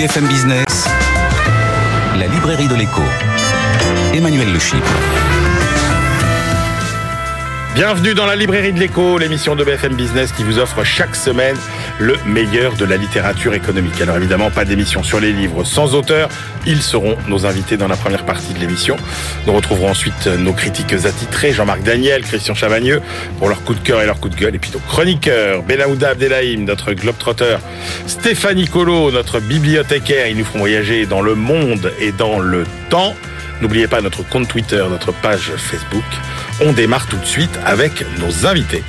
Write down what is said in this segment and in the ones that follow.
BFM Business, la librairie de l'écho. Emmanuel Le. Bienvenue dans la librairie de l'écho, l'émission de BFM Business qui vous offre chaque semaine le meilleur de la littérature économique. Alors évidemment, pas d'émission sur les livres sans auteur. Ils seront nos invités dans la première partie de l'émission. Nous retrouverons ensuite nos critiques attitrés, Jean-Marc Daniel, Christian Chavagneux, pour leur coup de cœur et leur coup de gueule. Et puis nos chroniqueurs, Benaouda Abdelhaim, notre globetrotter, Stéphanie Colo, notre bibliothécaire. Ils nous feront voyager dans le monde et dans le temps. N'oubliez pas notre compte Twitter, notre page Facebook. On démarre tout de suite avec nos invités.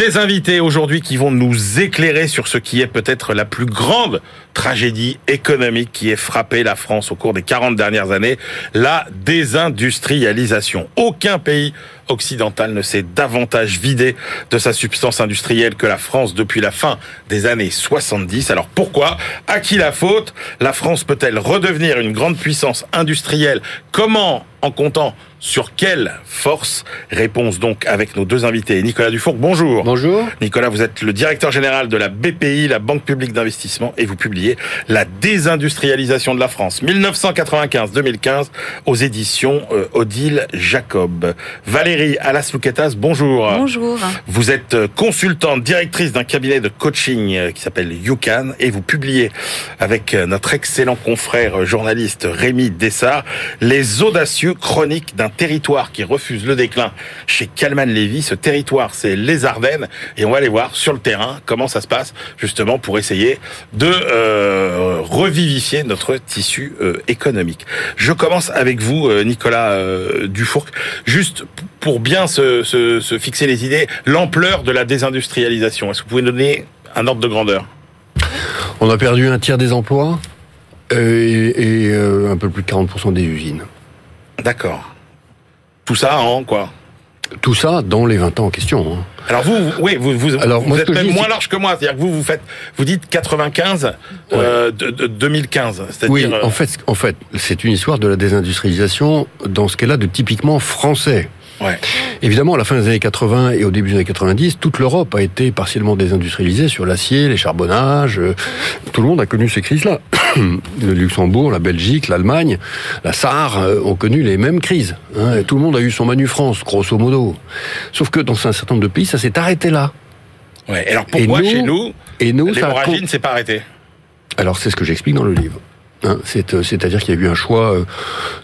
Des invités aujourd'hui qui vont nous éclairer sur ce qui est peut-être la plus grande tragédie économique qui ait frappé la France au cours des 40 dernières années, la désindustrialisation. Aucun pays occidental ne s'est davantage vidé de sa substance industrielle que la France depuis la fin des années 70. Alors pourquoi? À qui la faute? La France peut-elle redevenir une grande puissance industrielle? Comment? En comptant sur quelle force? Réponse donc avec nos deux invités. Nicolas Dufour, bonjour. Bonjour. Nicolas, vous êtes le directeur général de la BPI, la Banque publique d'investissement, et vous publiez La désindustrialisation de la France, 1995-2015, aux éditions euh, Odile Jacob. Valérie Alas-Louquetas, bonjour. Bonjour. Vous êtes euh, consultante, directrice d'un cabinet de coaching euh, qui s'appelle YouCan, et vous publiez avec notre excellent confrère journaliste Rémi Dessart, Les audacieux chroniques d'un territoire qui refuse le déclin chez Kalman Levy. Ce territoire, c'est les Ardennes, et on va aller voir sur le terrain comment ça se passe, justement pour essayer de euh, revivifier notre tissu euh, économique. Je commence avec vous, euh, Nicolas euh, Dufourc, juste pour bien se, se, se fixer les idées, l'ampleur de la désindustrialisation. Est-ce que vous pouvez donner un ordre de grandeur? On a perdu un tiers des emplois euh, et, et, euh, un peu plus de 40% des usines. D'accord. Tout ça en quoi? Tout ça dans les 20 ans en question. hein. Alors vous, vous- oui, vous, vous, Alors, vous moi, êtes même dis, moins large que moi. C'est-à-dire que vous, vous faites, vous dites 95, euh, de, de 2015. C'est-à-dire, Oui, euh, en fait, en fait, c'est une histoire de la désindustrialisation dans ce qu'elle a de typiquement français. Ouais. Évidemment, à la fin des années 80 et au début des années 90, toute l'Europe a été partiellement désindustrialisée sur l'acier, les charbonnages. euh, Tout le monde a connu ces crises-là. Le Luxembourg, la Belgique, l'Allemagne, la Sarre euh, ont connu les mêmes crises. hein, et tout le monde a eu son Manu France, grosso modo. Sauf que dans un certain nombre de pays, ça s'est arrêté là. ouais. Alors pourquoi Et nous, chez nous, Et nous, l'hémorragie ne s'est pas arrêtée alors c'est ce que j'explique dans le livre. Hein, euh, C'est-à-dire qu'il y a eu un choix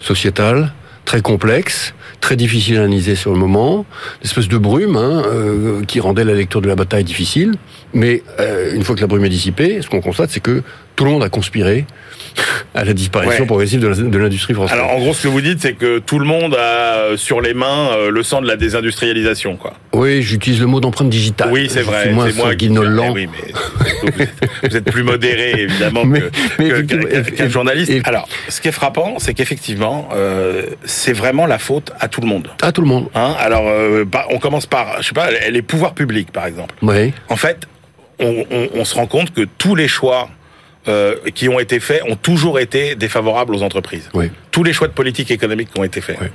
sociétal très complexe, très difficile à analyser sur le moment, une espèce de brume hein, euh, qui rendait la lecture de la bataille difficile. Mais euh, une fois que la brume est dissipée, ce qu'on constate, c'est que tout le monde a conspiré à la disparition Ouais. progressive de l'industrie française. Alors en gros, ce que vous dites, c'est que tout le monde a euh, sur les mains euh, le sang de la désindustrialisation, quoi. oui, j'utilise le mot d'empreinte digitale. Oui, c'est vrai. moins moi qui. oui, mais vous êtes, vous êtes plus modéré évidemment Mais- que, que- qu'un- et- journaliste. et- Alors, ce qui est frappant, c'est qu'effectivement, euh, c'est vraiment la faute à tout le monde. À tout le monde. Hein Alors, euh, bah, on commence par, je sais pas, les pouvoirs publics, par exemple. Oui. En fait, on, on- on se rend compte que tous les choix euh, qui ont été faits ont toujours été défavorables aux entreprises. Oui. Tous les choix de politique économique qui ont été faits. Oui.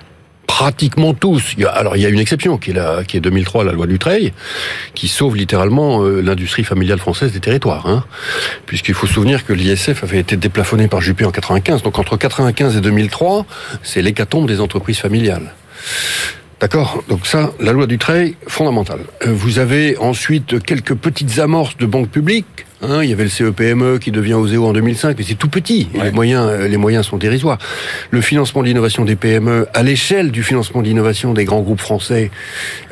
Pratiquement tous. Il y a- alors il y a une exception qui est, la, qui est 2003, la loi Dutreil, qui sauve littéralement euh, l'industrie familiale française des territoires. Hein, Puisqu'il faut se souvenir que l'ISF avait été déplafonné par Juppé en 95. Donc entre 95 et 2003, c'est l'hécatombe des entreprises familiales. D'accord Donc ça, la loi Dutreil, fondamentale. Euh, Vous avez ensuite quelques petites amorces de banques publiques. Hein, il y avait le CEPME qui devient OSEO en 2005, mais c'est tout petit. Ouais. Les moyens, euh, les moyens sont dérisoires. Le financement de l'innovation des PME à l'échelle du financement de l'innovation des grands groupes français,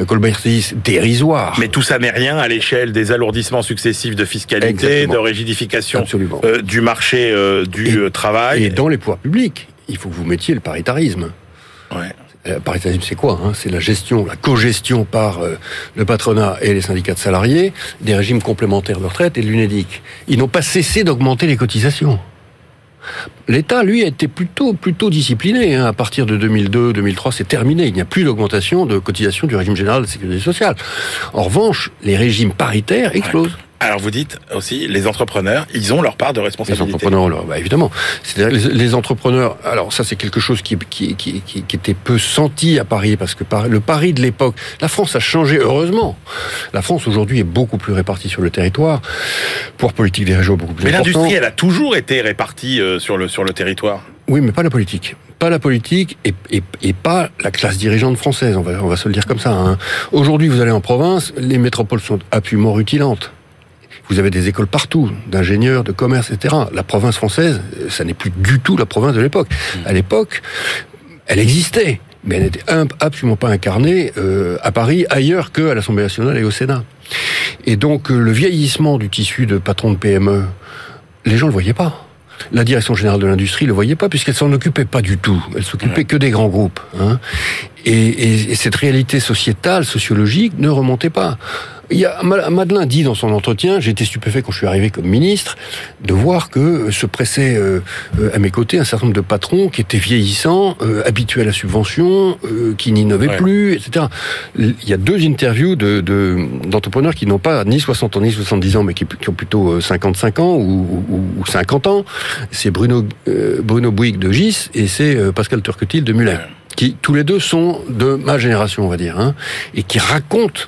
euh, Colbertis, dérisoire. Mais tout ça n'est rien à l'échelle des alourdissements successifs de fiscalité, Exactement. de rigidification euh, du marché euh, du Et- travail. Et dans les pouvoirs publics, il faut que vous mettiez le paritarisme. Ouais. Le paritarisme, c'est quoi hein? C'est la gestion, la co-gestion par euh, le patronat et les syndicats de salariés des régimes complémentaires de retraite et de l'UNEDIC. Ils n'ont pas cessé d'augmenter les cotisations. L'État, lui, a été plutôt, plutôt discipliné. hein. À partir de 2002-2003, c'est terminé. Il n'y a plus d'augmentation de cotisation du régime général de sécurité sociale. En revanche, les régimes paritaires explosent. Alors vous dites aussi, les entrepreneurs, ils ont leur part de Les responsabilité. entrepreneurs, alors, bah, évidemment. C'est-à-dire les, les entrepreneurs. Alors ça, c'est quelque chose qui, qui, qui, qui, qui était peu senti à Paris parce que par- le Paris de l'époque, la France a changé heureusement. La France aujourd'hui est beaucoup plus répartie sur le territoire, pour politique des régions beaucoup plus Mais l'industrie, elle a toujours été répartie euh, sur le sur le territoire. Oui, mais pas la politique. Pas la politique et, et, et pas la classe dirigeante française. On va, on va se le dire comme ça. hein. Aujourd'hui, vous allez en province, les métropoles sont absolument rutilantes. Vous avez des écoles partout, d'ingénieurs, de commerce, etc. La province française, euh, ça n'est plus du tout la province de l'époque. À l'époque, elle existait, mais elle n'était absolument pas incarnée euh, à Paris, ailleurs qu'à l'Assemblée nationale et au Sénat. Et donc, euh, le vieillissement du tissu de patrons de PME, les gens le voyaient pas. La direction générale de l'industrie le voyait pas puisqu'elle s'en occupait pas du tout. Elle s'occupait que des grands groupes. Hein. Et, et- et cette réalité sociétale, sociologique, ne remontait pas. Il y a, Ma- Madeleine dit dans son entretien, j'ai été stupéfait quand je suis arrivé comme ministre, de voir que se pressaient euh, euh, à mes côtés un certain nombre de patrons qui étaient vieillissants, euh, habitués à la subvention, euh, qui n'innovaient Ouais. plus, etc. Il y a deux interviews de- de- d'entrepreneurs qui n'ont pas ni 60 ans ni 70 ans, mais qui, qui ont plutôt euh, 55 ans ou, ou, ou 50 ans. C'est Bruno, euh, Bruno Bouygues de Gis et c'est euh, Pascal Turquetil de Muller, qui tous les deux sont de ma génération, on va dire, hein, et qui racontent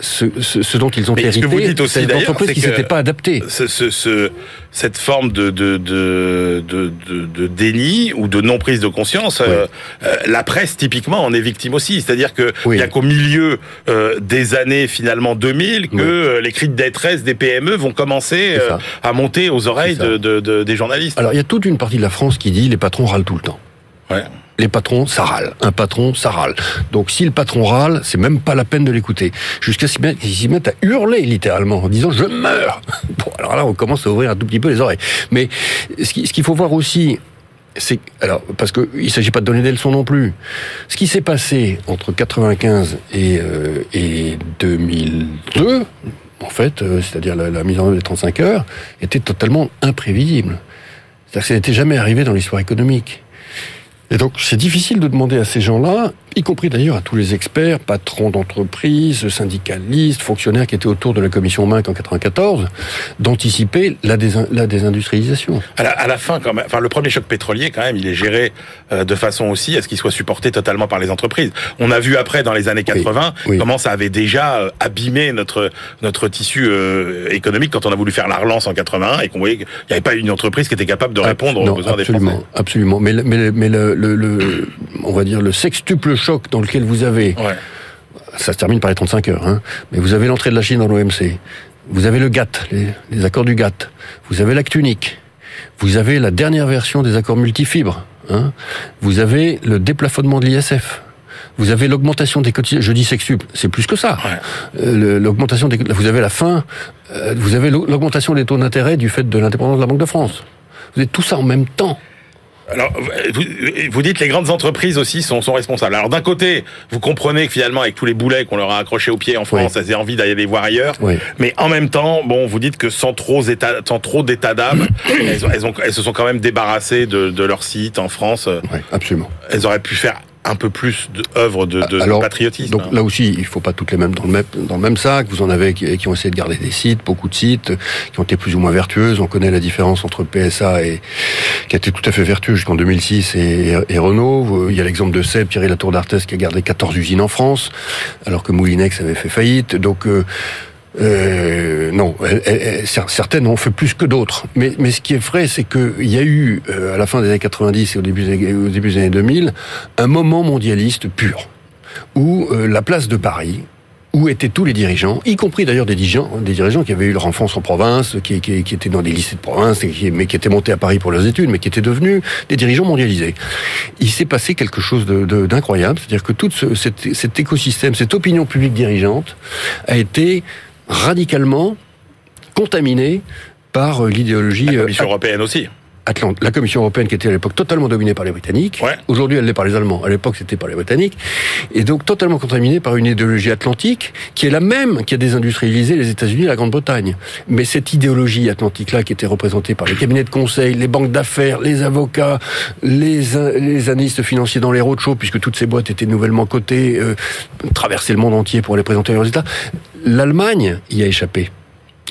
ce, ce, ce dont ils ont Mais ce hérité. que vous dites aussi, c'est d'ailleurs, entreprises qui s'étaient pas adaptées. Ce, ce, ce- cette forme de de, de, de, de, déni ou de non prise de conscience, euh, euh, la presse typiquement en est victime aussi. C'est-à-dire que Oui. il y a qu'au milieu euh, des années finalement 2000 que Oui. euh, les cris de détresse des PME vont commencer euh, à monter aux oreilles de- des journalistes. Alors il y a toute une partie de la France qui dit les patrons râlent tout le temps. Ouais. Les patrons, ça râle. Un patron, ça râle. Donc si le patron râle, c'est même pas la peine de l'écouter. Jusqu'à mettre, ils s'y mettent à hurler littéralement en disant je meurs. Bon, alors là, on commence à ouvrir un tout petit peu les oreilles. Mais ce qui- ce qu'il faut voir aussi, c'est alors parce que il s'agit pas de donner des leçons non plus. Ce qui s'est passé entre 95 et, euh, et 2002, en fait, euh, c'est-à-dire la, la mise en œuvre des 35 heures, était totalement imprévisible. C'est-à-dire que ça n'était jamais arrivé dans l'histoire économique. Et donc, c'est difficile de demander à ces gens-là, y compris d'ailleurs à tous les experts, patrons d'entreprises, syndicalistes, fonctionnaires qui étaient autour de la commission Minc en 94, d'anticiper la, désin- la désindustrialisation. À la, à la fin, quand même, enfin, le premier choc pétrolier, quand même, il est géré euh, de façon aussi à ce qu'il soit supporté totalement par les entreprises. On a vu après, dans les années 80, oui. comment ça avait déjà euh, abîmé notre notre tissu euh, économique quand on a voulu faire la relance en 81 et qu'on voyait qu'il n'y avait pas une entreprise qui était capable de répondre Non, aux besoins des absolument, Français. Absolument. Mais, le- mais, le- mais le, le, le- on va dire le sextuple choc dans lequel vous avez Ouais. ça se termine par les 35 heures, hein. mais vous avez l'entrée de la Chine dans l'OMC, vous avez le GATT, les, les accords du GATT, vous avez l'acte unique, vous avez la dernière version des accords multifibres, hein. vous avez le déplafonnement de l'ISF, vous avez l'augmentation des cotisations, je dis sextuple, c'est plus que ça. Ouais. Euh, L'augmentation des, vous avez la fin, euh, vous avez l'augmentation des taux d'intérêt du fait de l'indépendance de la Banque de France. Vous avez tout ça en même temps. Alors, vous, vous dites les grandes entreprises aussi sont, sont responsables. Alors d'un côté, vous comprenez que finalement, avec tous les boulets qu'on leur a accrochés aux pieds en France, elles aient envie d'aller les voir ailleurs. Oui. Mais en même temps, bon, vous dites que sans trop état, sans trop d'état d'âme, elles, elles se sont quand même débarrassées de, de leur site en France. Oui, absolument. Elles auraient pu faire un peu plus d'œuvres de, de, patriotisme. Donc là aussi, il faut pas toutes les mêmes dans le même, dans le même sac. Vous en avez qui, qui ont essayé de garder des sites, beaucoup de sites, qui ont été plus ou moins vertueuses. On connaît la différence entre PSA et qui a été tout à fait vertueux jusqu'en 2006 et, et Renault. Il y a l'exemple de Seb, Thierry Latour d'Arthès, qui a gardé 14 usines en France, alors que Moulinex avait fait faillite. Donc euh, euh, non, certaines ont fait plus que d'autres. Mais, mais ce qui est vrai, c'est qu'il y a eu, euh, à la fin des années 90 et au début des, au début des années 2000, un moment mondialiste pur, où euh, la place de Paris, où étaient tous les dirigeants, y compris d'ailleurs des dirigeants, des dirigeants qui avaient eu leur enfance en province, qui, qui, étaient dans des lycées de province, mais qui étaient montés à Paris pour leurs études, mais qui étaient devenus des dirigeants mondialisés. Il s'est passé quelque chose d'incroyable, c'est-à-dire que tout ce, cet, cet écosystème, cette opinion publique dirigeante a été radicalement contaminée par euh, l'idéologie La euh, Commission européenne aussi. Atlante, la Commission européenne qui était à l'époque totalement dominée par les Britanniques. Ouais. Aujourd'hui, elle l'est par les Allemands. À l'époque, c'était par les Britanniques. Et donc, totalement contaminée par une idéologie atlantique qui est la même qui a désindustrialisé les États-Unis et la Grande-Bretagne. Mais cette idéologie atlantique-là, qui était représentée par les cabinets de conseil, les banques d'affaires, les avocats, les, les analystes financiers dans les roadshows, puisque toutes ces boîtes étaient nouvellement cotées, euh, traversaient le monde entier pour aller présenter leurs résultats, l'Allemagne y a échappé.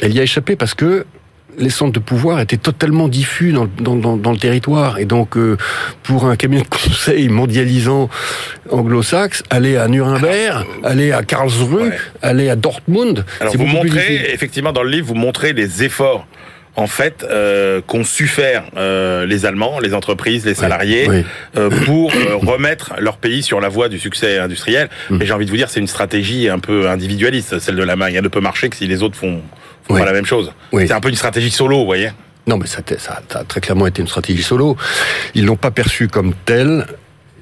Elle y a échappé parce que les centres de pouvoir étaient totalement diffus dans, dans, dans, dans le territoire. Et donc, euh, pour un cabinet de conseil mondialisant anglo-saxe, aller à Nuremberg, aller à Karlsruhe, Ouais. aller à Dortmund, Alors vous montrez, effectivement, dans le livre, vous montrez les efforts en fait euh, qu'ont su faire euh, les Allemands, les entreprises, les salariés oui. euh, pour euh, remettre leur pays sur la voie du succès industriel. Mm. Et j'ai envie de vous dire, c'est une stratégie un peu individualiste, celle de l'Allemagne. Elle ne peut marcher que si les autres font, pas la même chose. C'est un peu une stratégie solo, vous voyez. Non, mais ça, a- ça, ça a très clairement été une stratégie solo. Ils l'ont pas perçu comme tel.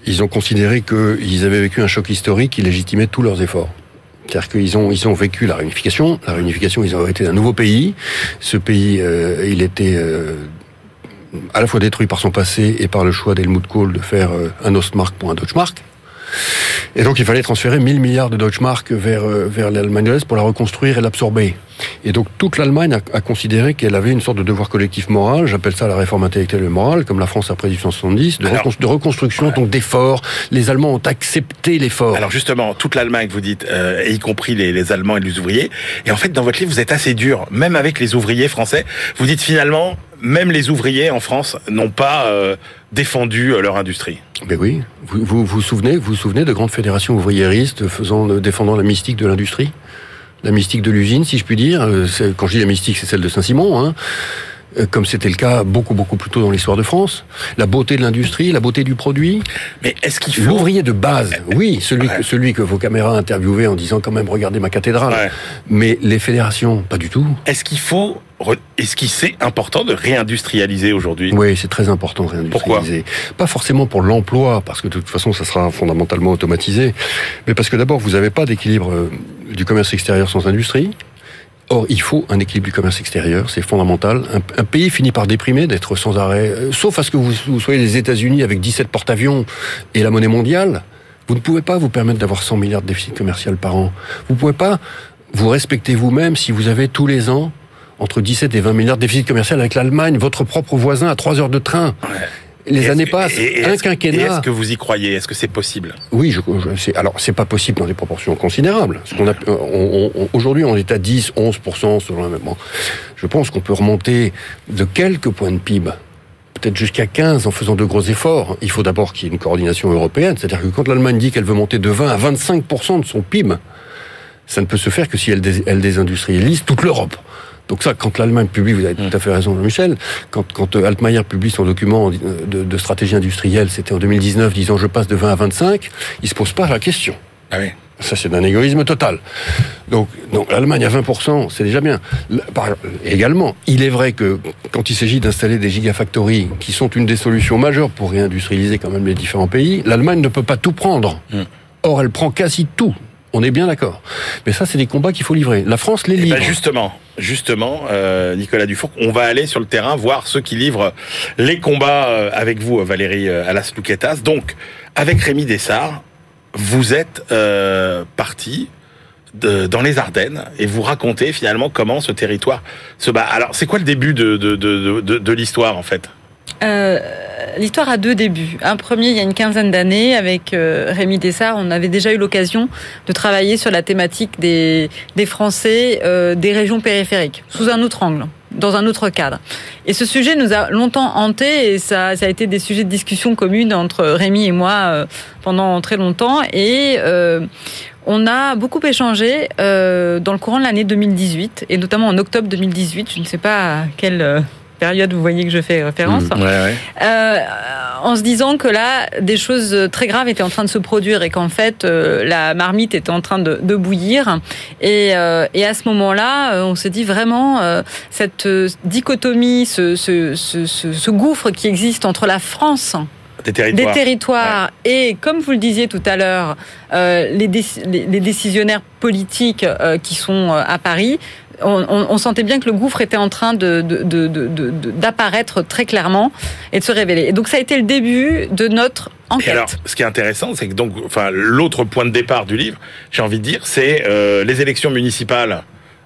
Ils ont considéré qu'ils avaient vécu un choc historique qui légitimait tous leurs efforts. C'est-à-dire qu'ils ont, ils ont vécu la réunification. La réunification, ils ont été un nouveau pays. Ce pays, euh, il était euh, à la fois détruit par son passé et par le choix d'Helmut Kohl de faire euh, un Ostmark pour un Deutschmark. Et donc il fallait transférer 1000 milliards de Deutschmark vers, euh, vers l'Allemagne de l'Est pour la reconstruire et l'absorber. Et donc toute l'Allemagne a, a considéré qu'elle avait une sorte de devoir collectif moral, j'appelle ça la réforme intellectuelle et morale, comme la France après 1870, de, Alors, recon- de reconstruction, donc d'efforts. Les Allemands ont accepté l'effort. Alors justement, toute l'Allemagne, vous dites, euh, y compris les, les Allemands et les ouvriers. Et en fait, dans votre livre, vous êtes assez dur, même avec les ouvriers français. Vous dites finalement, même les ouvriers en France n'ont pas euh, défendu euh, leur industrie. Mais oui, vous vous, vous souvenez, vous vous souvenez de grandes fédérations ouvriéristes faisant, euh, défendant la mystique de l'industrie, la mystique de l'usine, si je puis dire. Euh, Quand je dis la mystique, c'est celle de Saint-Simon, hein. Euh, comme c'était le cas beaucoup beaucoup plus tôt dans l'histoire de France. La beauté de l'industrie, la beauté du produit. Mais est-ce qu'il faut L'ouvrier de base, oui, celui, Ouais. que, celui que vos caméras interviewaient en disant quand même regardez ma cathédrale. Ouais. Mais les fédérations, pas du tout. Est-ce qu'il faut Est-ce qu'il c'est important de réindustrialiser aujourd'hui? Oui, c'est très important de réindustrialiser. Pas forcément pour l'emploi, parce que de toute façon, ça sera fondamentalement automatisé, mais parce que d'abord, vous n'avez pas d'équilibre euh, du commerce extérieur sans industrie. Or, il faut un équilibre du commerce extérieur, c'est fondamental. Un, pays finit par déprimer d'être sans arrêt, euh, sauf à ce que vous, vous soyez les États-Unis avec 17 porte-avions et la monnaie mondiale. Vous ne pouvez pas vous permettre d'avoir 100 milliards de déficit commercial par an. Vous ne pouvez pas vous respecter vous-même si vous avez tous les ans entre 17 et 20 milliards de déficit commercial avec l'Allemagne, votre propre voisin à 3 heures de train. Les années passent, et- et un est-ce que- et quinquennat. Est-ce que vous y croyez? Est-ce que c'est possible? Oui, je, je- alors c'est pas possible dans des proportions considérables. Ce qu'on a, on- on- on- aujourd'hui, on est à 10, 11 selon la même. bon. Je pense qu'on peut remonter de quelques points de PIB, peut-être jusqu'à 15 en faisant de gros efforts. Il faut d'abord qu'il y ait une coordination européenne, c'est-à-dire que quand l'Allemagne dit qu'elle veut monter de 20 à 25 de son PIB, ça ne peut se faire que si elle, dés- elle désindustrialise toute l'Europe. Donc ça, quand l'Allemagne publie, vous avez tout à fait raison, Michel, quand, quand euh, Altmaier publie son document euh, de, de stratégie industrielle, c'était en 2019, disant je passe de 20 à 25, il se pose pas la question. Ah oui. Ça, c'est d'un égoïsme total. Donc, donc l'Allemagne à 20%, c'est déjà bien. Par- également, il est vrai que quand il s'agit d'installer des gigafactories, qui sont une des solutions majeures pour réindustrialiser quand même les différents pays, l'Allemagne ne peut pas tout prendre. Mm. Or, elle prend quasi tout. On est bien d'accord. Mais ça, c'est des combats qu'il faut livrer. La France les Eh livre. ben justement, justement, euh, Nicolas Dufour, on va aller sur le terrain voir ceux qui livrent les combats euh, avec vous, Valérie euh, Alas-Louquetas. Donc, avec Rémi Dessart, vous êtes euh, parti de- dans les Ardennes et vous racontez finalement comment ce territoire se bat. Alors, c'est quoi le début de, de, de, de, de l'histoire en fait? Euh, L'histoire a deux débuts. Un premier, il y a une quinzaine d'années, avec euh, Rémi Dessart, on avait déjà eu l'occasion de travailler sur la thématique des, Français euh, des régions périphériques, sous un autre angle, dans un autre cadre. Et ce sujet nous a longtemps hanté et ça, ça a été des sujets de discussion commune entre Rémi et moi euh, pendant très longtemps. Et on a beaucoup échangé dans le courant de l'année 2018 et notamment en octobre 2018. Je ne sais pas à euh, période vous voyez que je fais référence. Mmh. ouais, ouais. Euh, en se disant que là, des choses très graves étaient en train de se produire et qu'en fait, euh, la marmite était en train de, de bouillir. Et, euh, et à ce moment-là, on s'est dit vraiment, euh, cette dichotomie, ce, ce, ce, ce, ce gouffre qui existe entre la France Des territoires. des territoires et, comme vous le disiez tout à l'heure, euh, les, déci- les, les décisionnaires politiques euh, qui sont euh, à Paris, on, on- on sentait bien que le gouffre était en train de- de- de- d'apparaître très clairement et de se révéler. Et donc ça a été le début de notre Et enquête. alors, ce qui est intéressant, c'est que donc, enfin, l'autre point de départ du livre, j'ai envie de dire, c'est euh, les élections municipales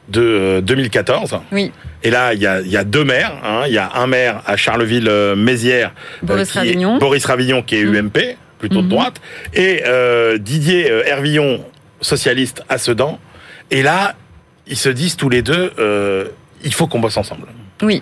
de euh, 2014. Oui, Et là, il y a, il y a deux maires. hein. Il y a un maire à Charleville-Mézières, Boris qui est- Ravignon. Boris Ravignon, qui est Mhm. UMP, plutôt de Mhm. droite, et euh, Didier euh, Hervillon, socialiste à Sedan. Et là, ils se disent tous les deux, euh, il faut qu'on bosse ensemble. Oui.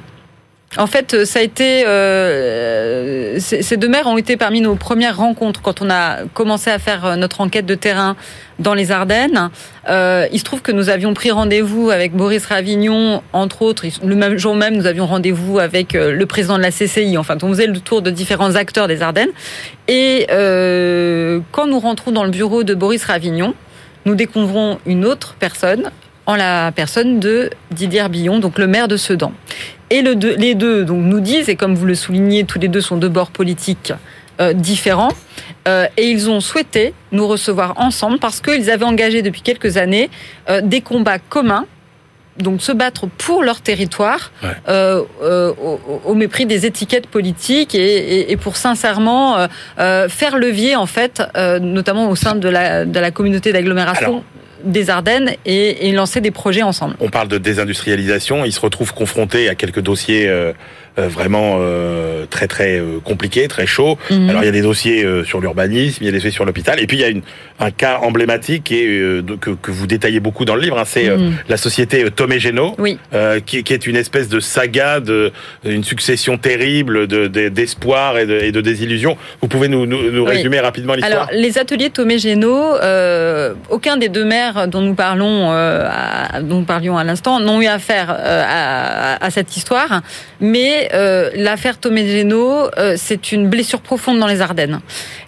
En fait, ça a été. Euh, ces deux maires ont été parmi nos premières rencontres quand on a commencé à faire notre enquête de terrain dans les Ardennes. Euh, il se trouve que nous avions pris rendez-vous avec Boris Ravignon, entre autres. Le même jour même, nous avions rendez-vous avec euh, le président de la CCI. Enfin, on faisait le tour de différents acteurs des Ardennes. Et euh, quand nous rentrons dans le bureau de Boris Ravignon, nous découvrons une autre personne, en la personne de Didier Billon, donc le maire de Sedan. Et le deux, les deux donc, nous disent, et comme vous le soulignez, tous les deux sont de bords politiques euh, différents, euh, et ils ont souhaité nous recevoir ensemble parce qu'ils avaient engagé depuis quelques années euh, des combats communs donc se battre pour leur territoire Ouais. euh, euh, au, au mépris des étiquettes politiques et, et- et pour sincèrement euh, faire levier en fait, notamment au sein de la, de la communauté d'agglomération des Ardennes et, lancer des projets ensemble. On parle de désindustrialisation, ils se retrouvent confrontés à quelques dossiers euh, vraiment euh, très très euh, compliqués, très chauds. Mhm. Alors il y a des dossiers euh, sur l'urbanisme, il y a des dossiers sur l'hôpital, et puis il y a une, un cas emblématique et euh, de- que, que vous détaillez beaucoup dans le livre, hein, c'est euh, Mhm. la société euh, Tomé Géno, Oui. euh, qui, qui est une espèce de saga, de une succession terrible de de- d'espoir et, de, et de désillusion. Vous pouvez nous, nous, nous Oui. résumer rapidement l'histoire Alors, les ateliers Tomé Géno, euh, aucun des deux maires dont nous parlons, euh, à- dont nous parlions à l'instant, n'ont eu affaire euh, à, à cette histoire. Mais euh, l'affaire Tomé Géno, euh, c'est une blessure profonde dans les Ardennes.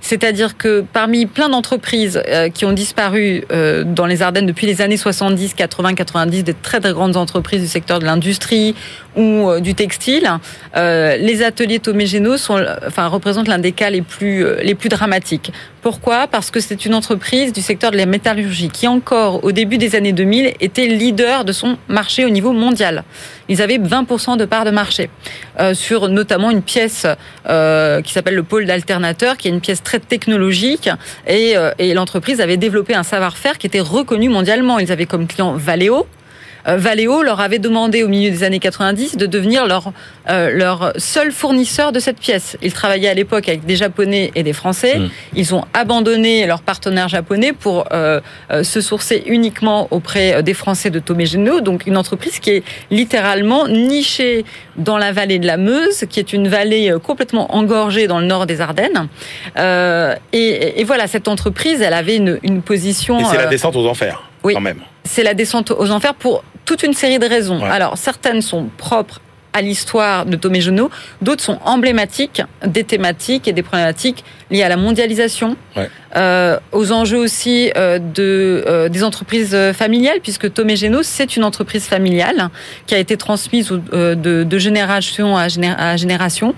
C'est-à-dire que parmi plein d'entreprises euh, qui ont disparu euh, dans les Ardennes depuis les années 70, 80, 90, des très très grandes entreprises du secteur de l'industrie ou euh, du textile, euh, les ateliers Tomé Géno sont, représentent l'un des cas les plus, euh, dramatiques. Pourquoi? Parce que c'est une entreprise du secteur de la métallurgie qui encore au début des années 2000 était leader de son marché au niveau mondial. Ils avaient 20% de part de marché sur notamment une pièce qui s'appelle le pôle d'alternateur, qui est une pièce très technologique et, et l'entreprise avait développé un savoir-faire qui était reconnu mondialement. Ils avaient comme client Valeo. Euh, Valeo leur avait demandé au milieu des années 90 de devenir leur, euh, leur seul fournisseur de cette pièce. Ils travaillaient à l'époque avec des Japonais et des Français. Mm. Ils ont abandonné leurs partenaires japonais pour euh, se sourcer uniquement auprès des Français de Tomé Géno. Donc une entreprise qui est littéralement nichée dans la vallée de la Meuse, qui est une vallée complètement engorgée dans le nord des Ardennes. Euh, et, et voilà, cette entreprise, elle avait une, une position... Et c'est la descente aux enfers, oui. quand même. C'est la descente aux enfers pour toute une série de raisons. Ouais. Alors, certaines sont propres à l'histoire de Tomé Genot, d'autres sont emblématiques des thématiques et des problématiques liées à la mondialisation, Ouais. euh, aux enjeux aussi euh, de, euh, des entreprises familiales, puisque Tomé Genot, c'est une entreprise familiale qui a été transmise de, de génération à, géné- à génération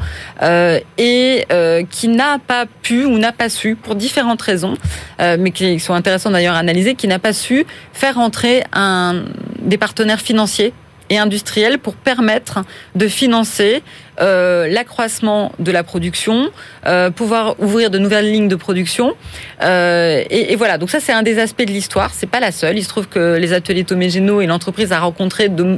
et qui n'a pas pu ou n'a pas su, pour différentes raisons, mais qui sont intéressantes d'ailleurs à analyser, qui n'a pas su faire entrer un, des partenaires financiers et industriels pour permettre de financer euh, l'accroissement de la production, euh, pouvoir ouvrir de nouvelles lignes de production. Euh, et, et voilà, donc ça c'est un des aspects de l'histoire. C'est pas la seule. Il se trouve que les ateliers Tomé Géno et l'entreprise a rencontré de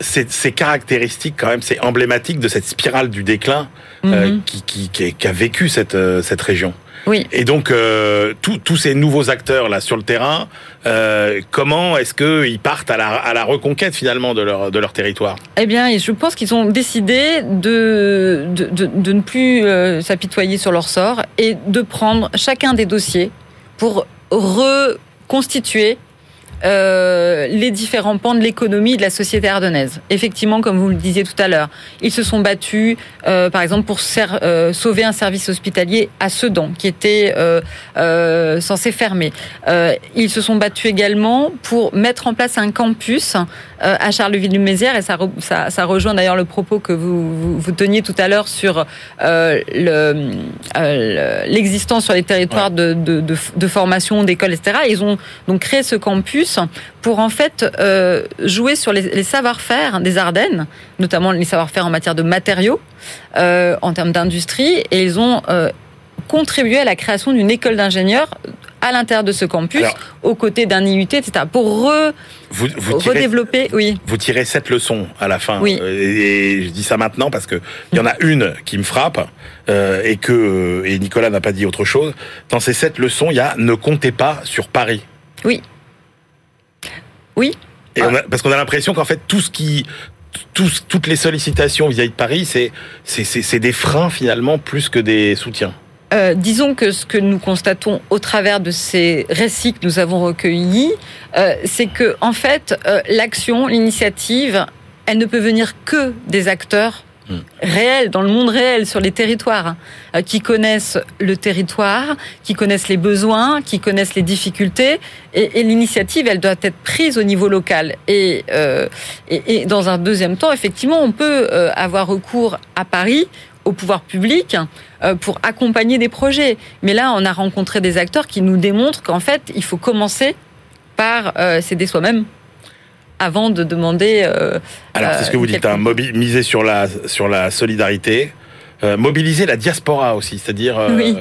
C'est c'est caractéristique quand même, c'est emblématique de cette spirale du déclin euh, Mhm. qui, qui, qui, qui a vécu cette, cette région. Oui. Et donc, euh, tous- ces nouveaux acteurs là sur le terrain, euh, comment est-ce qu'ils partent à la, à la reconquête finalement de leur, de leur territoire? Eh bien, je pense qu'ils ont décidé de, de, de, de ne plus euh, s'apitoyer sur leur sort et de prendre chacun des dossiers pour reconstituer euh, les différents pans de l'économie et de la société ardennaise. Effectivement, comme vous le disiez tout à l'heure, ils se sont battus, euh, par exemple, pour euh, sauver un service hospitalier à Sedan, qui était censé fermer. Ils se sont battus également pour mettre en place un campus à Charleville-Mézières, et ça, re- ça, ça rejoint d'ailleurs le propos que vous, vous, vous teniez tout à l'heure sur le- le- l'existence sur les territoires de, de, de, de formation, d'écoles, etc. Ils ont donc créé ce campus pour en fait euh, jouer sur les, les savoir-faire des Ardennes, notamment les savoir-faire en matière de matériaux, euh, en termes d'industrie, et ils ont euh, contribué à la création d'une école d'ingénieurs à l'intérieur de ce campus, Alors- aux côtés d'un IUT, etc., pour re- vous, vous, tirez, redévelopper, oui. vous tirez sept leçons à la fin. Oui. Et, je dis ça maintenant parce que il y en a une qui me frappe euh, et que et Nicolas n'a pas dit autre chose. Dans ces sept leçons, il y a ne comptez pas sur Paris. Oui. Oui. Et on a- parce qu'on a l'impression qu'en fait, tout ce qui, tous- toutes les sollicitations vis-à-vis de Paris, c'est, c'est des freins finalement plus que des soutiens. Euh, disons que ce que nous constatons au travers de ces récits que nous avons recueillis, euh, c'est que en fait, euh, l'action, l'initiative, elle ne peut venir que des acteurs Mm. réels, dans le monde réel, sur les territoires, euh, qui connaissent le territoire, qui connaissent les besoins, qui connaissent les difficultés. Et, l'initiative, elle doit être prise au niveau local. Et, euh, dans un deuxième temps, effectivement, on peut euh, avoir recours à Paris au pouvoir public pour accompagner des projets. Mais là, on a rencontré des acteurs qui nous démontrent qu'en fait, il faut commencer par s'aider soi-même avant de demander. euh, Alors, c'est ce que euh, vous dites, quelqu'un. hein, miser sur la, sur la solidarité, euh, mobiliser la diaspora aussi, c'est-à-dire euh, Oui.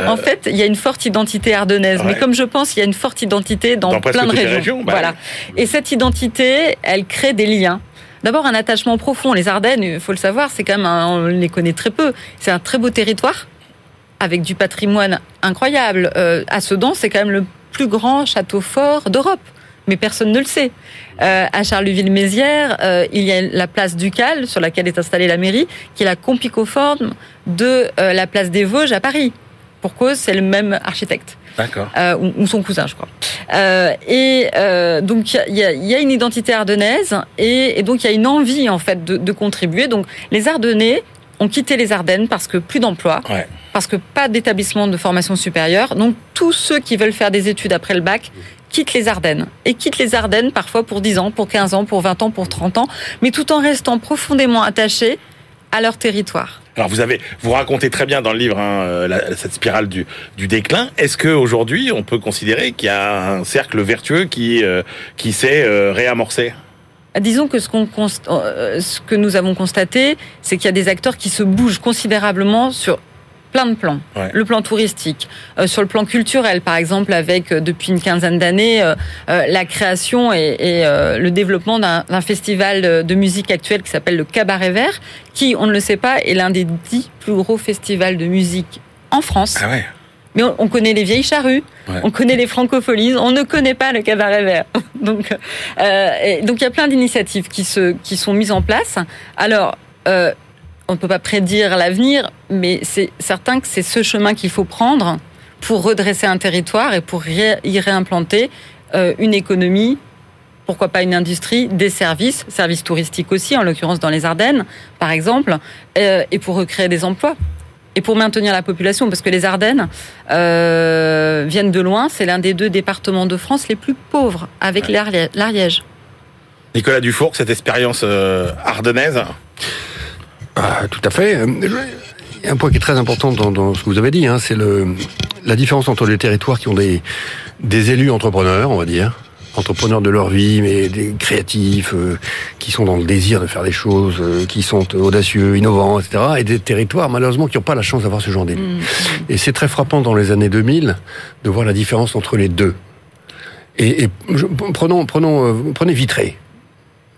euh, En fait, il y a une forte identité ardennaise, mais comme je pense, il y a une forte identité dans, Dans plein de régions. régions, bah voilà. Et cette identité, elle crée des liens. D'abord, un attachement profond. Les Ardennes, il faut le savoir, c'est quand même, un- on les connaît très peu. C'est un très beau territoire avec du patrimoine incroyable. Euh, à Sedan, c'est quand même le plus grand château fort d'Europe. Mais personne ne le sait. Euh, à Charleville-Mézières, euh, il y a la place Ducale, sur laquelle est installée la mairie, qui est la compicoforme de euh, la place des Vosges à Paris. Pour cause, c'est le même architecte, D'accord. ou, ou son cousin, je crois. Et donc, il y a, il y a une identité ardennaise, et, et donc il y a une envie, en fait, de, de contribuer. Donc, les Ardennais ont quitté les Ardennes parce que plus d'emplois, Ouais. parce que pas d'établissement de formation supérieure. Donc, tous ceux qui veulent faire des études après le bac quittent les Ardennes. Et quittent les Ardennes parfois pour 10 ans, pour 15 ans, pour 20 ans, pour 30 ans, mais tout en restant profondément attachés à leur territoire. Alors vous avez, vous racontez très bien dans le livre hein, euh, la- cette spirale du, du déclin. Est-ce que aujourd'hui on peut considérer qu'il y a un cercle vertueux qui euh, qui s'est euh, réamorcé? Disons que ce, qu'on euh, ce que nous avons constaté, c'est qu'il y a des acteurs qui se bougent considérablement sur plein de plans. Ouais. Le plan touristique, euh, sur le plan culturel, par exemple, avec euh, depuis une quinzaine d'années euh, la création et, et, le développement d'un festival de- de musique actuelle qui s'appelle le Cabaret Vert, qui, on ne le sait pas, est l'un des dix plus gros festivals de musique en France. Ah ouais. Mais on, on connaît les vieilles charrues, Ouais. on connaît les francopholies, on ne connaît pas le cabaret vert. donc, euh, et donc il y a plein d'initiatives qui se qui sont mises en place. Alors, euh, on ne peut pas prédire l'avenir, mais c'est certain que c'est ce chemin qu'il faut prendre pour redresser un territoire et pour y réimplanter euh, une économie. Pourquoi pas une industrie, des services, services touristiques aussi, en l'occurrence dans les Ardennes, par exemple, euh, et pour recréer des emplois et pour maintenir la population, parce que les Ardennes euh, viennent de loin, c'est l'un des deux départements de France les plus pauvres, avec Ouais. l'Ariège. Nicolas Dufour, cette expérience ardennaise. Ah, tout à fait. Je- Il y a un point qui est très important dans, dans ce que vous avez dit, hein, c'est le, la différence entre les territoires qui ont des, des élus entrepreneurs, on va dire, entrepreneurs de leur vie, mais des créatifs, euh, qui sont dans le désir de faire des choses, euh, qui sont audacieux, innovants, etc., et des territoires, malheureusement, qui n'ont pas la chance d'avoir ce genre d'élus. Mm. Et c'est très frappant dans les années 2000 de voir la différence entre les deux. Et, et je- prenons, prenons, euh, prenez Vitré.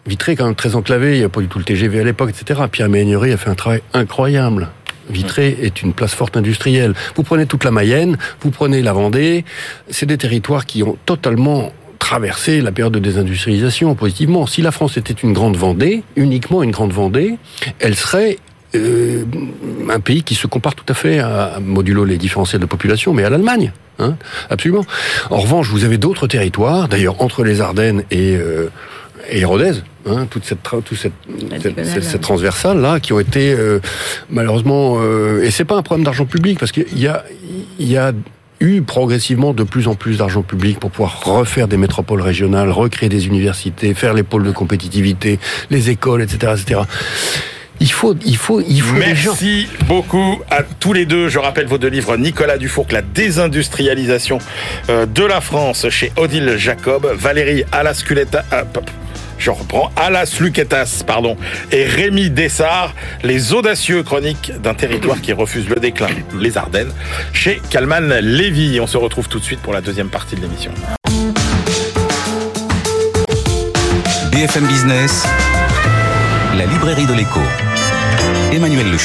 Vitré, quand même très enclavé, il n'y a pas du tout le TGV à l'époque, etc. Pierre Méhaignerie a fait un travail incroyable. Vitré est une place forte industrielle. Vous prenez toute la Mayenne, vous prenez la Vendée, c'est des territoires qui ont totalement traversé la période de désindustrialisation positivement. Si la France était une grande Vendée, uniquement une grande Vendée, elle serait euh, un pays qui se compare tout à fait à, modulo les différentiels de population, mais à l'Allemagne. Hein, absolument. En revanche, vous avez d'autres territoires, d'ailleurs entre les Ardennes et, euh, et Rodez, hein, toute cette, tra- toute cette, cette, diagonale, cette- cette ouais. transversale là, qui ont été euh, malheureusement, euh, et c'est pas un problème d'argent public parce qu'il y a, il y a eu progressivement de plus en plus d'argent public pour pouvoir refaire des métropoles régionales, recréer des universités, faire les pôles de compétitivité, les écoles, etc., etc. Il faut, il faut, il faut. Merci beaucoup à tous les deux. Je rappelle vos deux livres, Nicolas Dufour, La désindustrialisation euh, de la France chez Odile Jacob, Valérie Alasculeta, pop, je reprends, Alas Luquetas, pardon, et Rémi Dessart, Les audacieux chroniques d'un territoire qui refuse le déclin, les Ardennes, chez Calman Lévy. On se retrouve tout de suite pour la deuxième partie de l'émission. BFM Business, la librairie de l'écho. Emmanuel Le.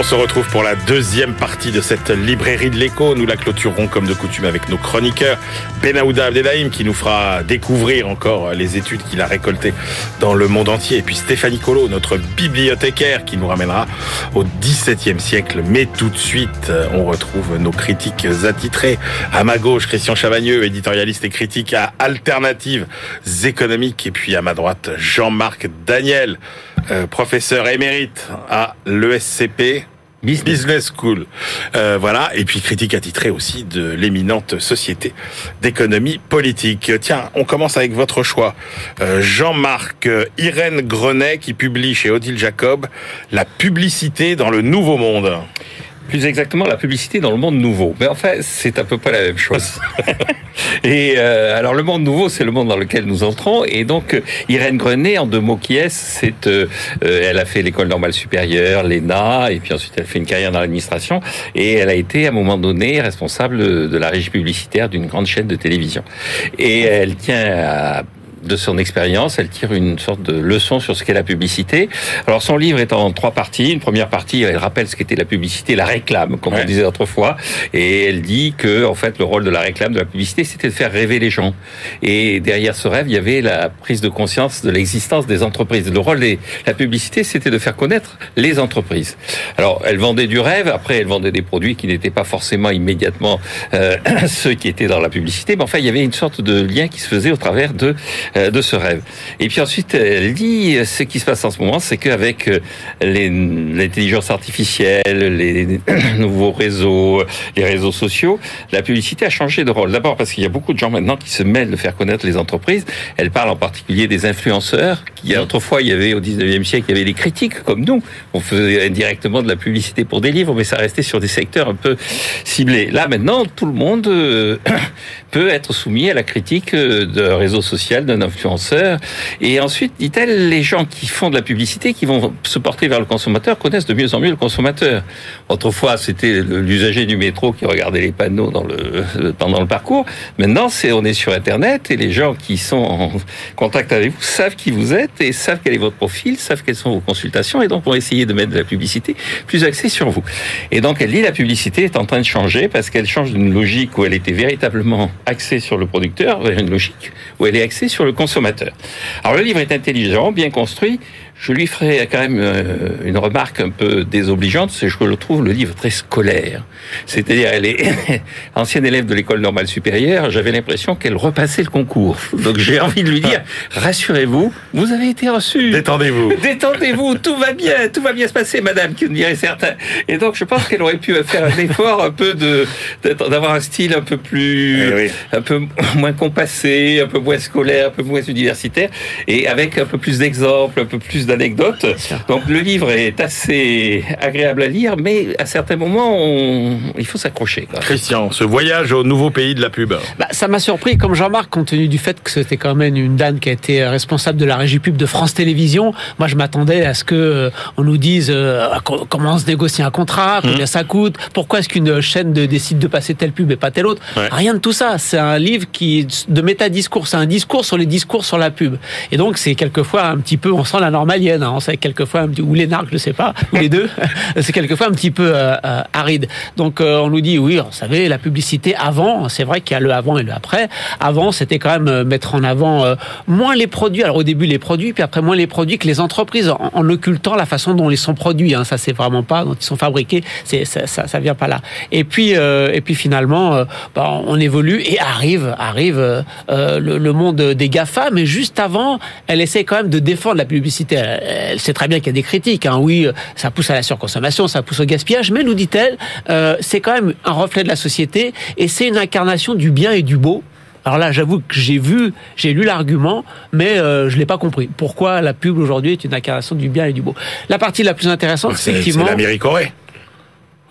On se retrouve pour la deuxième partie de cette librairie de l'écho. Nous la clôturerons comme de coutume avec nos chroniqueurs. Benaouda Abdelhaim qui nous fera découvrir encore les études qu'il a récoltées dans le monde entier. Et puis Stéphanie Colo, notre bibliothécaire qui nous ramènera au XVIIe siècle. Mais tout de suite, on retrouve nos critiques attitrés. À ma gauche, Christian Chavagneux, éditorialiste et critique à Alternatives économiques. Et puis à ma droite, Jean-Marc Daniel, euh, professeur émérite à l'ESCP. Business, School. Euh, voilà. Et puis critique attitré aussi de l'éminente société d'économie politique. Tiens, on commence avec votre choix. Euh, Jean-Marc Irène Grenet qui publie chez Odile Jacob La publicité dans le nouveau monde plus exactement la publicité dans le monde nouveau. Mais enfin, c'est à peu près la même chose. et euh, alors, le monde nouveau, c'est le monde dans lequel nous entrons. Et donc, euh, Irène Grenet, en deux mots qui est, c'est, euh, elle a fait l'école normale supérieure, l'ENA, et puis ensuite elle fait une carrière dans l'administration. Et elle a été, à un moment donné, responsable de la régie publicitaire d'une grande chaîne de télévision. Et elle tient à de son expérience, elle tire une sorte de leçon sur ce qu'est la publicité. Alors son livre est en trois parties. Une première partie, elle rappelle ce qu'était la publicité, la réclame, comme on disait autrefois, et elle dit que en fait le rôle de la réclame, de la publicité, c'était de faire rêver les gens. Et derrière ce rêve, il y avait la prise de conscience de l'existence des entreprises. Le rôle de la publicité, c'était de faire connaître les entreprises. Alors elle vendait du rêve, après elle vendait des produits qui n'étaient pas forcément immédiatement euh, ceux qui étaient dans la publicité, mais enfin il y avait une sorte de lien qui se faisait au travers de de ce rêve. Et puis ensuite, elle dit ce qui se passe en ce moment, c'est qu'avec euh, l'intelligence artificielle, les nouveaux réseaux, les réseaux sociaux, la publicité a changé de rôle. D'abord parce qu'il y a beaucoup de gens maintenant qui se mêlent de faire connaître les entreprises. Elle parle en particulier des influenceurs. Qui autrefois, il y avait au 19e siècle, il y avait les critiques comme nous. On faisait indirectement de la publicité pour des livres, mais ça restait sur des secteurs un peu ciblés. Là, maintenant, tout le monde euh, peut être soumis à la critique euh, d'un réseau social, d'un influenceur. Et ensuite, dit-elle, les gens qui font de la publicité, qui vont se porter vers le consommateur, connaissent de mieux en mieux le consommateur. Autrefois, c'était l'usager du métro qui regardait les panneaux le, pendant le parcours. Maintenant, c'est, on est sur Internet et les gens qui sont en contact avec vous savent qui vous êtes et savent quel est votre profil, savent quelles sont vos consultations et donc vont essayer de mettre de la publicité plus axée sur vous. Et donc, elle dit la publicité est en train de changer parce qu'elle change d'une logique où elle était véritablement axée sur le producteur vers une logique où elle est axée sur le consommateur. Alors le livre est intelligent, bien construit, je lui ferai quand même euh, une remarque un peu désobligeante, c'est que je le trouve le livre très scolaire. C'est-à-dire, elle est ancienne élève de l'école normale supérieure, j'avais l'impression qu'elle repassait le concours. Donc j'ai envie de lui dire, rassurez-vous, vous avez été reçu. Détendez-vous. Détendez-vous, tout va bien, tout va bien se passer, madame, qui me dirait certains. Et donc je pense qu'elle aurait pu faire un effort un peu de d'avoir un style un peu plus, eh un peu moins compassé, un peu moins scolaire, un peu moins universitaire, et avec un peu plus d'exemples, un peu plus d'anecdotes. Donc le livre est assez agréable à lire, mais à certains moments, on... il faut s'accrocher. Christian, ce voyage au nouveau pays de la pub. Bah, ça m'a surpris, comme Jean-Marc, compte tenu du fait que c'était quand même une dame qui a été responsable de la régie pub de France Télévisions. Moi, je m'attendais à ce que euh, on nous dise euh, comment on se négocie un contrat, combien mmh. ça coûte, pourquoi est-ce qu'une chaîne décide de passer telle pub et pas telle autre. Rien de tout ça. C'est un livre qui de métadiscours, c'est un discours sur les discours sur la pub. Et donc, c'est quelquefois un petit peu, on sent la normale Hein. quelquefois ou je sais pas, ou les deux, c'est quelquefois un petit peu euh, euh, aride. Donc euh, on nous dit oui, on savait la publicité avant, c'est vrai qu'il y a le avant et le après. Avant, c'était quand même mettre en avant moins les produits. Alors au début les produits, puis après moins les produits que les entreprises, en, occultant la façon dont ils sont produits. Hein. Ça c'est vraiment pas dont ils sont fabriqués. Ça, ça, vient pas là. Et puis et puis finalement, bah, on évolue et arrive arrive le, le, monde des Gafa, mais juste avant, elle essaie quand même de défendre la publicité elle sait très bien qu'il y a des critiques. Hein. Oui, ça pousse à la surconsommation, ça pousse au gaspillage, mais nous dit-elle, euh, c'est quand même un reflet de la société et c'est une incarnation du bien et du beau. Alors là, j'avoue que j'ai vu, j'ai lu l'argument, mais euh, je l'ai pas compris. Pourquoi la pub aujourd'hui est une incarnation du bien et du beau? La partie la plus intéressante, c'est effectivement. C'est l'Amérique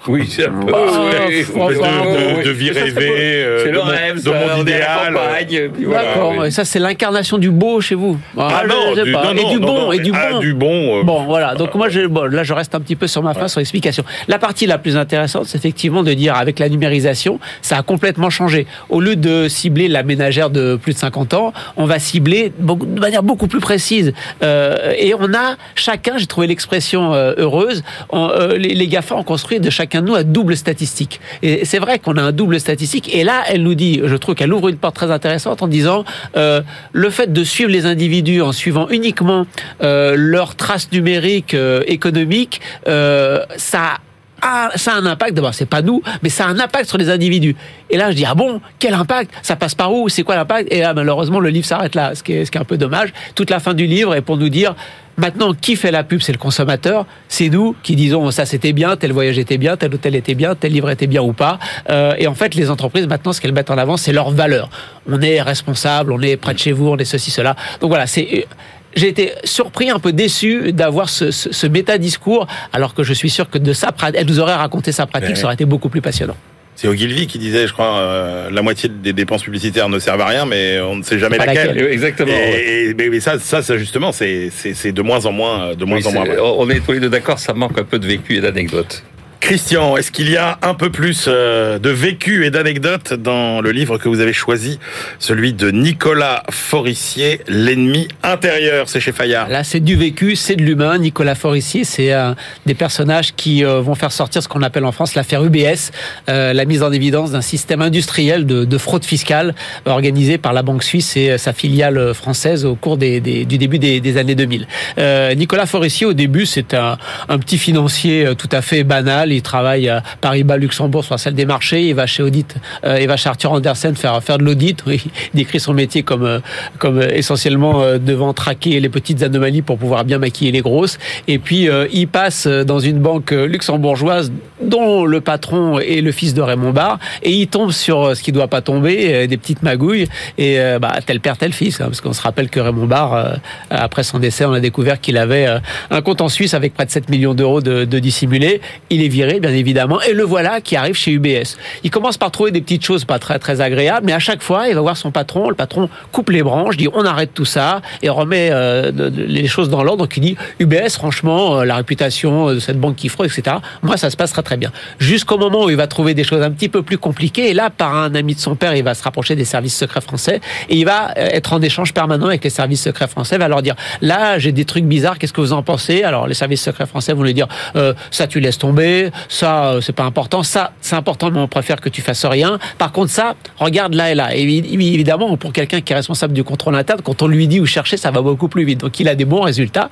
Oui, c'est un peu. Ah, oui, oui, de, de- vie ça, rêvée, euh, C'est de le mon- rêve, de mon idéal. voilà, D'accord, oui. ça c'est l'incarnation du beau chez vous. Ah non, sais du, pas. non, et du non, bon, non, et du ah, bon. du bon. euh, Bon, voilà. Donc moi, je, bon, là, je reste un petit peu sur ma fin sur l'explication. La partie la plus intéressante, c'est effectivement de dire avec la numérisation, ça a complètement changé. Au lieu de cibler la ménagère de plus de 50 ans, on va cibler de manière beaucoup plus précise. Euh, et on a chacun, j'ai trouvé l'expression euh, heureuse, on- euh, les, les GAFA ont construit de chacun de nous un double statistique. Et c'est vrai qu'on a un double statistique. Et là, elle nous dit, je trouve qu'elle ouvre une porte très intéressante en disant euh, le fait de suivre les individus en suivant uniquement euh, leurs traces numériques euh, économiques, euh, ça a, ça a un impact. D'abord, c'est pas nous, mais ça a un impact sur les individus. Et là, je dis ah bon, quel impact? Ça passe par où? C'est quoi l'impact? Et là, malheureusement, le livre s'arrête là, ce qui, est, ce qui est un peu dommage. Toute la fin du livre est pour nous dire Maintenant, qui fait la pub? C'est le consommateur. C'est nous qui disons ça c'était bien, tel voyage était bien, tel hôtel était bien, tel livre était bien ou pas. Euh, et en fait, les entreprises maintenant, ce qu'elles mettent en avant, c'est leur valeur. On est responsable, on est près de chez vous, on est ceci, cela. Donc voilà, c'est j'ai été surpris, un peu déçu d'avoir ce, ce, ce méta-discours, alors que je suis sûr que de sa pratique, elle nous aurait raconté sa pratique, Ouais. ça aurait été beaucoup plus passionnant. C'est Ogilvy qui disait, je crois, euh, la moitié des dépenses publicitaires ne servent à rien, mais on ne sait jamais laquelle. laquelle. Exactement. ouais. Et, et- mais, mais ça, ça, ça justement, c'est de moins en moins, de moins Oui, en moins. on est tous les deux d'accord, ça manque un peu de vécu et d'anecdotes. Christian, est-ce qu'il y a un peu plus euh, de vécu et d'anecdotes dans le livre que vous avez choisi, celui de Nicolas Forissier, L'ennemi intérieur C'est chez Fayard. Là, c'est du vécu, c'est de l'humain. Nicolas Forissier, c'est un des personnages qui euh, vont faire sortir ce qu'on appelle en France l'affaire UBS, euh, la mise en évidence d'un système industriel de, de fraude fiscale euh, organisé par la Banque suisse et euh, sa filiale française au cours du début des, années 2000. Euh, Nicolas Forissier, au début, c'est un, petit financier euh, tout à fait banal. Il travaille à Paris-Bas, Luxembourg, sur la salle des marchés. Il va chez Audit, euh, il va chez Arthur Andersen faire, faire de l'audit. Il décrit son métier comme, euh, comme euh, essentiellement devant traquer les petites anomalies pour pouvoir bien maquiller les grosses. Et puis, il passe dans une banque luxembourgeoise dont le patron est le fils de Raymond Barre. Et il tombe sur ce qui doit pas tomber, des petites magouilles. Et bah, tel père, tel fils. hein, parce qu'on se rappelle que Raymond Barre, après son décès, on a découvert qu'il avait un compte en Suisse avec près de 7 millions d'euros de, de dissimulés. Il est bien évidemment. Et le voilà qui arrive chez UBS. Il commence par trouver des petites choses pas très, très agréables. Mais à chaque fois, il va voir son patron. Le patron coupe les branches, dit on arrête tout ça et remet euh, les choses dans l'ordre. Il dit UBS, franchement, euh, la réputation de cette banque qui fraude, etc. Moi, ça se passe très très bien. Jusqu'au moment où il va trouver des choses un petit peu plus compliquées. Et là, par un ami de son père, il va se rapprocher des services secrets français et il va euh, être en échange permanent avec les services secrets français. Il va leur dire là, j'ai des trucs bizarres. Qu'est-ce que vous en pensez? Alors les services secrets français vont lui dire euh, ça, tu laisses tomber. Ça, euh, c'est pas important. Ça, c'est important, mais on préfère que tu fasses rien. Par contre, ça, regarde là et là. Évidemment, pour quelqu'un qui est responsable du contrôle interne, quand on lui dit où chercher, ça va beaucoup plus vite. Donc il a des bons résultats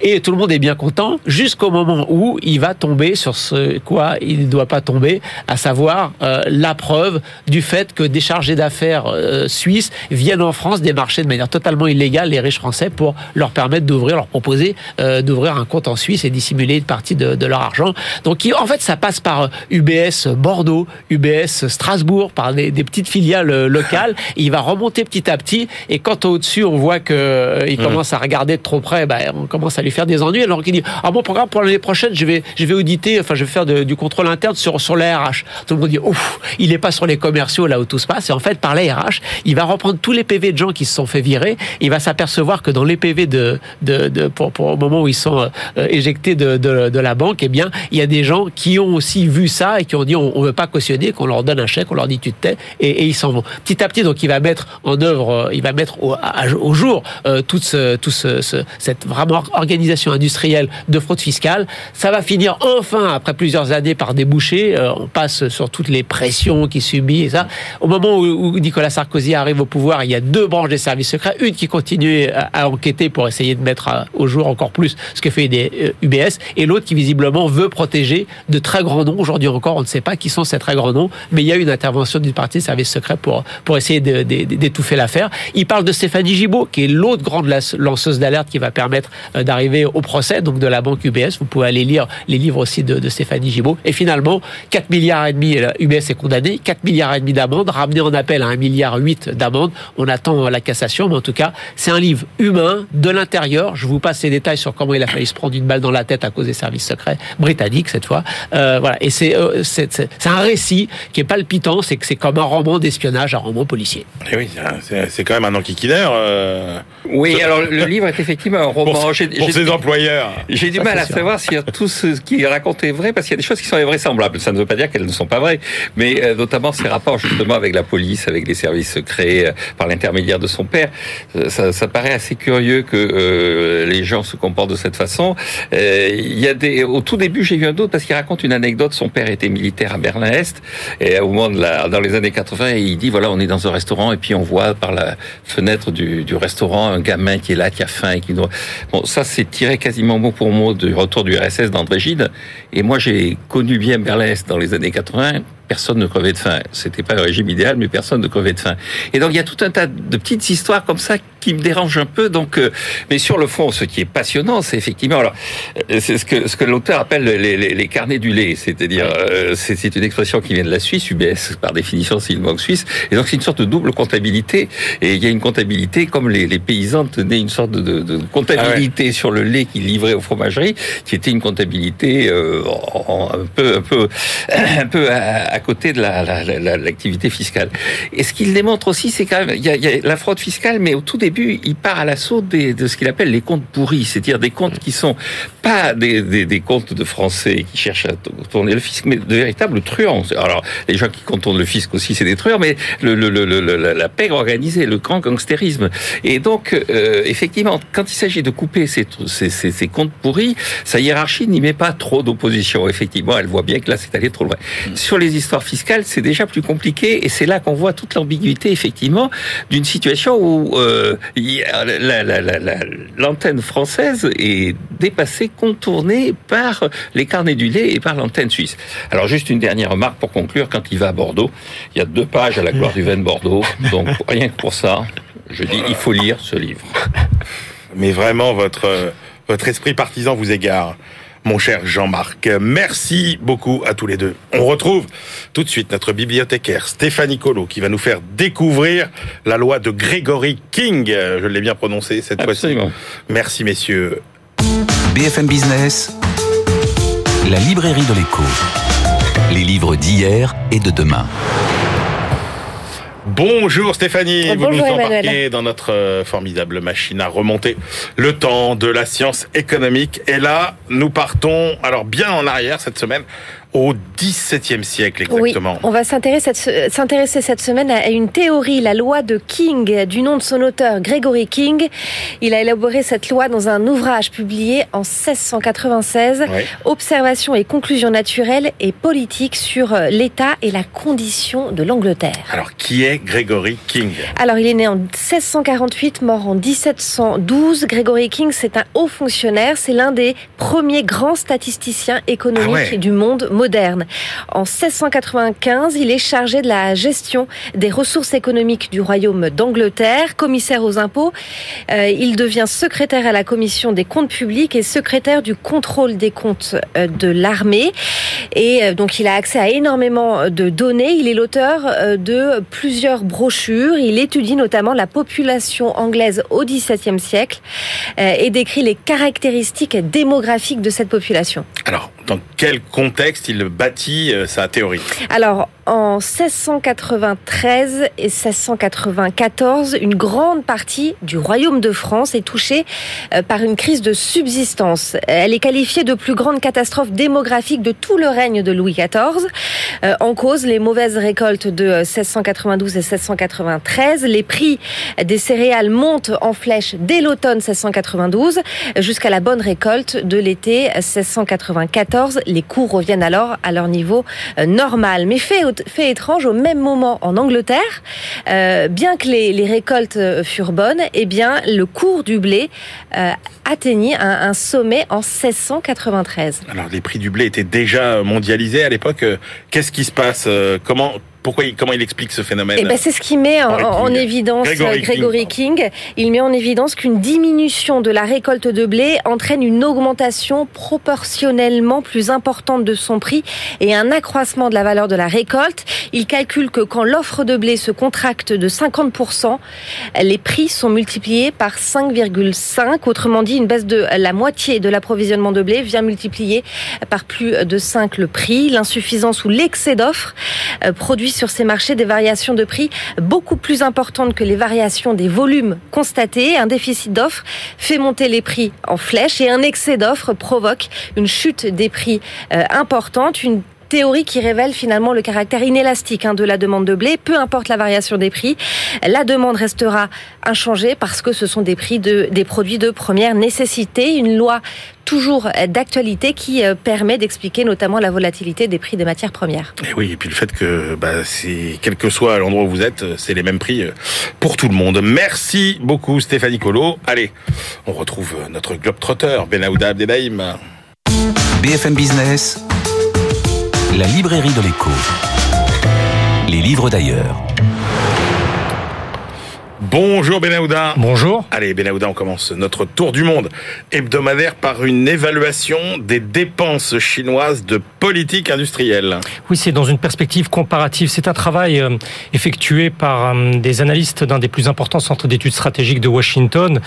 et tout le monde est bien content jusqu'au moment où il va tomber sur ce quoi il ne doit pas tomber, à savoir euh, la preuve du fait que des chargés d'affaires euh, suisses viennent en France démarcher de manière totalement illégale les riches français pour leur permettre d'ouvrir, leur proposer d'ouvrir un compte en Suisse et dissimuler une partie de, de leur argent. Donc il- en fait, ça passe par euh, UBS Bordeaux, UBS Strasbourg, par des, des petites filiales euh, locales. Et il va remonter petit à petit. Et quand au-dessus, on voit que euh, il commence à regarder de trop près, bah, on commence à lui faire des ennuis. Alors qu'il dit Ah, mon programme pour l'année prochaine, je vais, je vais auditer, enfin, je vais faire de- du contrôle interne sur, sur la RH. Tout le monde dit Ouf, il n'est pas sur les commerciaux, là où tout se passe. Et en fait, par la RH, il va reprendre tous les PV de gens qui se sont fait virer. Il va s'apercevoir que dans les PV de, de, de pour, pour, au moment où ils sont euh, éjectés de, de, de la banque, eh bien, il y a des gens qui ont aussi vu ça et qui ont dit on ne veut pas cautionner, qu'on leur donne un chèque, on leur dit tu te tais, et, ils s'en vont. Petit à petit, donc, il va mettre en œuvre, euh, il va mettre au, jour euh, toute ce, tout ce, ce- cette vraiment organisation industrielle de fraude fiscale. Ça va finir enfin, après plusieurs années, par déboucher. Euh, on passe sur toutes les pressions qu'il subit et ça. Au moment où, Nicolas Sarkozy arrive au pouvoir, il y a deux branches des services secrets, une qui continue à, enquêter pour essayer de mettre au jour encore plus ce que fait des UBS, et l'autre qui visiblement veut protéger de très grands noms. Aujourd'hui encore, on ne sait pas qui sont ces très grands noms, mais il y a eu une intervention d'une partie des services secrets pour, essayer d'étouffer l'affaire. Il parle de Stéphanie Gibault, qui est l'autre grande lanceuse d'alerte qui va permettre euh, d'arriver au procès donc de la banque UBS. Vous pouvez aller lire les livres aussi de, Stéphanie Gibault. Et finalement, 4 milliards et demi, euh, UBS est condamné, 4 milliards et demi d'amende, ramené en appel à 1 milliard 8 d'amende. On attend la cassation, mais en tout cas, c'est un livre humain, de l'intérieur. Je vous passe les détails sur comment il a failli se prendre une balle dans la tête à cause des services secrets britanniques cette fois. Euh, voilà. Et c'est euh, c'est c'est- c'est un récit qui est palpitant. C'est que c'est comme un roman d'espionnage, un roman policier. Eh oui, c'est- c'est quand même un enquiquineur euh, Oui, alors le livre est effectivement un roman. pour, J'ai- pour j'ai- ses employeurs. J'ai du Ça, mal à sûr. savoir si tout ce qui est raconté est vrai, parce qu'il y a des choses qui sont invraisemblables. Ça ne veut pas dire qu'elles ne sont pas vraies, mais euh, notamment ses rapports justement avec la police, avec les services secrets, euh, par l'intermédiaire de son père. Ça, ça paraît assez curieux que euh, les gens se comportent de cette façon. Euh, il y a des, au tout début, j'ai eu un doute parce qu'il raconte une anecdote. Son père était militaire à Berlin-Est, et au moment de la, dans les années 80, il dit voilà, on est dans un restaurant et puis on voit par la fenêtre du, du restaurant un gamin qui est là, qui a faim et qui doit. Bon, ça c'est tiré quasiment mot pour mot du retour du RSS d'André Gide. Et moi, j'ai connu bien Berlin-Est dans les années 80. Personne ne crevait de faim. C'était pas le régime idéal, mais personne ne crevait de faim. Et donc, il y a tout un tas de petites histoires comme ça qui me dérangent un peu. Donc, euh, mais sur le fond, ce qui est passionnant, c'est effectivement, alors, euh, c'est ce que ce que l'auteur appelle les, les, les carnets du lait, c'est-à-dire, euh, c'est c'est une expression qui vient de la Suisse. UBS, par définition, c'est une banque suisse. Et donc, c'est une sorte de double comptabilité. Et il y a une comptabilité comme les, les paysans tenaient une sorte de, de, de comptabilité sur le lait qu'ils livraient aux fromageries, qui était une comptabilité euh, un peu, un peu, un peu à, à côté de la- la- la- l'activité fiscale. Et ce qu'il démontre aussi, c'est quand même, il y, a, la fraude fiscale, mais au tout début, il part à l'assaut de ce qu'il appelle les comptes pourris, c'est-à-dire des comptes qui sont pas des, comptes de Français qui cherchent à tourner le fisc, mais de véritables truands. Alors, les gens qui contournent le fisc aussi, c'est des truands, mais la, pègre organisée, le grand gangstérisme. Et donc, euh, effectivement, quand il s'agit de couper ces, ces comptes pourris, sa hiérarchie n'y met pas trop d'opposition. Effectivement, elle voit bien que là, c'est allé trop loin. Sur les histoires fiscales, c'est déjà plus compliqué, et c'est là qu'on voit toute l'ambiguïté, effectivement, d'une situation où euh, l'antenne française est dépassée, contournée par les carnets du lait et par l'antenne suisse. Alors, juste une dernière remarque pour conclure. Quand il va à Bordeaux, il y a deux pages à la gloire du vin de Bordeaux. Donc, rien que pour ça, je dis, il faut lire ce livre. Mais vraiment, votre, euh, votre esprit partisan vous égare, mon cher Jean-Marc. Merci beaucoup à tous les deux. On retrouve tout de suite notre bibliothécaire Stéphanie Colo qui va nous faire découvrir la loi de Gregory King. Je l'ai bien prononcé cette fois-ci. Merci messieurs. BFM Business, la librairie de l'écho. Les livres d'hier et de demain. Bonjour Stéphanie, vous Bonjour nous Emmanuel. embarquez dans notre euh, formidable machine à remonter le temps de la science économique. Et là, nous partons alors bien en arrière cette semaine au XVIIe siècle exactement. Oui, on va s'intéresser cette, semaine à une théorie, la loi de King, du nom de son auteur Gregory King. Il a élaboré cette loi dans un ouvrage publié en 1696, Ouais. Observations et conclusions naturelles et politiques sur euh, l'État et la condition de l'Angleterre. Alors qui est Gregory King? Alors, il est né en 1648, mort en 1712. Gregory King, c'est un haut fonctionnaire. C'est l'un des premiers grands statisticiens économiques Ah ouais. du monde moderne. En 1695, il est chargé de la gestion des ressources économiques du royaume d'Angleterre, commissaire aux impôts. Euh, il devient secrétaire à la commission des comptes publics et secrétaire du contrôle des comptes euh, de l'armée. Et euh, donc, il a accès à énormément de données. Il est l'auteur de plusieurs brochures. Il étudie notamment la population anglaise au XVIIe siècle et décrit les caractéristiques démographiques de cette population. Alors dans quel contexte il bâtit euh, sa théorie en 1693 et 1694, une grande partie du royaume de France est touchée euh, par une crise de subsistance. Elle est qualifiée de plus grande catastrophe démographique de tout le règne de Louis XIV. Euh, En cause, les mauvaises récoltes de euh, 1692 et 1693. Les prix des céréales montent en flèche dès l'automne 1692 jusqu'à la bonne récolte de l'été 1694. Les coûts reviennent alors à leur niveau euh, normal. Mais fait, fait étrange, au même moment en Angleterre, euh, bien que les, récoltes euh, furent bonnes, eh bien le cours du blé euh, atteignit un, un sommet en 1693. Alors les prix du blé étaient déjà mondialisés à l'époque. Qu'est-ce qui se passe Comment Pourquoi, il, comment il explique ce phénomène eh ben, C'est ce qui met en, évidence euh, Gregory Gregory, King, King. Il met en évidence qu'une diminution de la récolte de blé entraîne une augmentation proportionnellement plus importante de son prix et un accroissement de la valeur de la récolte. Il calcule que quand l'offre de blé se contracte de 50%, les prix sont multipliés par 5,5. Autrement dit, une baisse de la moitié de l'approvisionnement de blé vient multiplier par plus de 5 le prix. L'insuffisance ou l'excès d'offres euh, sur ces marchés des variations de prix beaucoup plus importantes que les variations des volumes constatés. Un déficit d'offres fait monter les prix en flèche et un excès d'offres provoque une chute des prix euh, importante. Théorie qui révèle finalement le caractère inélastique hein, de la demande de blé. Peu importe la variation des prix, la demande restera inchangée parce que ce sont des prix de des produits de première nécessité. Une loi toujours d'actualité qui euh, permet d'expliquer notamment la volatilité des prix des matières premières. Et oui, et puis le fait que, bah, quel que soit l'endroit où vous êtes, euh, c'est les mêmes prix euh, pour tout le monde. Merci beaucoup Stéphanie Colo. Allez, on retrouve notre globe-trotter, Benahouda Abdelhaim. BFM Business, la librairie de l'écho. Les livres d'ailleurs. Bonjour Benahouda. Bonjour. Allez, Benahouda, on commence notre tour du monde hebdomadaire par une évaluation des dépenses chinoises de politique industrielle. Oui, c'est dans une perspective comparative. C'est un travail euh, effectué par euh, des analystes d'un des plus importants centres d'études stratégiques de Washington,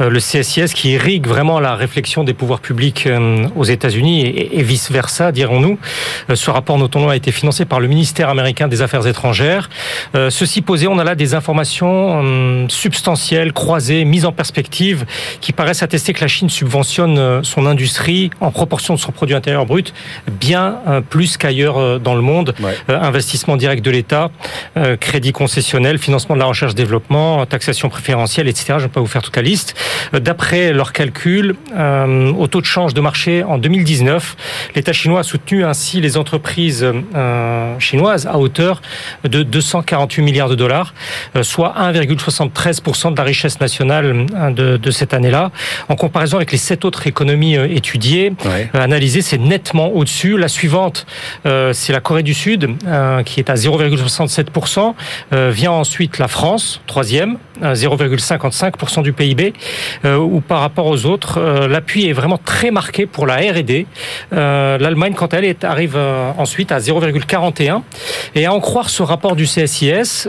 euh, le CSIS, qui irrigue vraiment la réflexion des pouvoirs publics aux États-Unis et, vice-versa, dirons-nous. Ce rapport, notons-le, a été financé par le ministère américain des Affaires étrangères. Ceci posé, on a là des informations substantielles, croisées, mises en perspective, qui paraissent attester que la Chine subventionne euh, son industrie en proportion de son produit intérieur brut bien euh, plus qu'ailleurs euh, dans le monde. Investissement direct de l'État, crédit concessionnel, financement de la recherche-développement, taxation préférentielle, etc. Je ne vais pas vous faire toute la liste. D'après leurs calculs, au taux de change de marché en 2019, l'État chinois a soutenu ainsi les entreprises chinoises à hauteur de 248 milliards de dollars, soit 1,60 73% de la richesse nationale hein, de, cette année-là. En comparaison avec les sept autres économies euh, étudiées, euh, analysées, c'est nettement au-dessus. La suivante, euh, c'est la Corée du Sud, hein, qui est à 0,67%. Vient ensuite la France, troisième, 0,55% du PIB. ou par rapport aux autres, l'appui est vraiment très marqué pour la R&D. L'Allemagne, quant à elle, arrive ensuite à 0,41%, Et à en croire ce rapport du CSIS,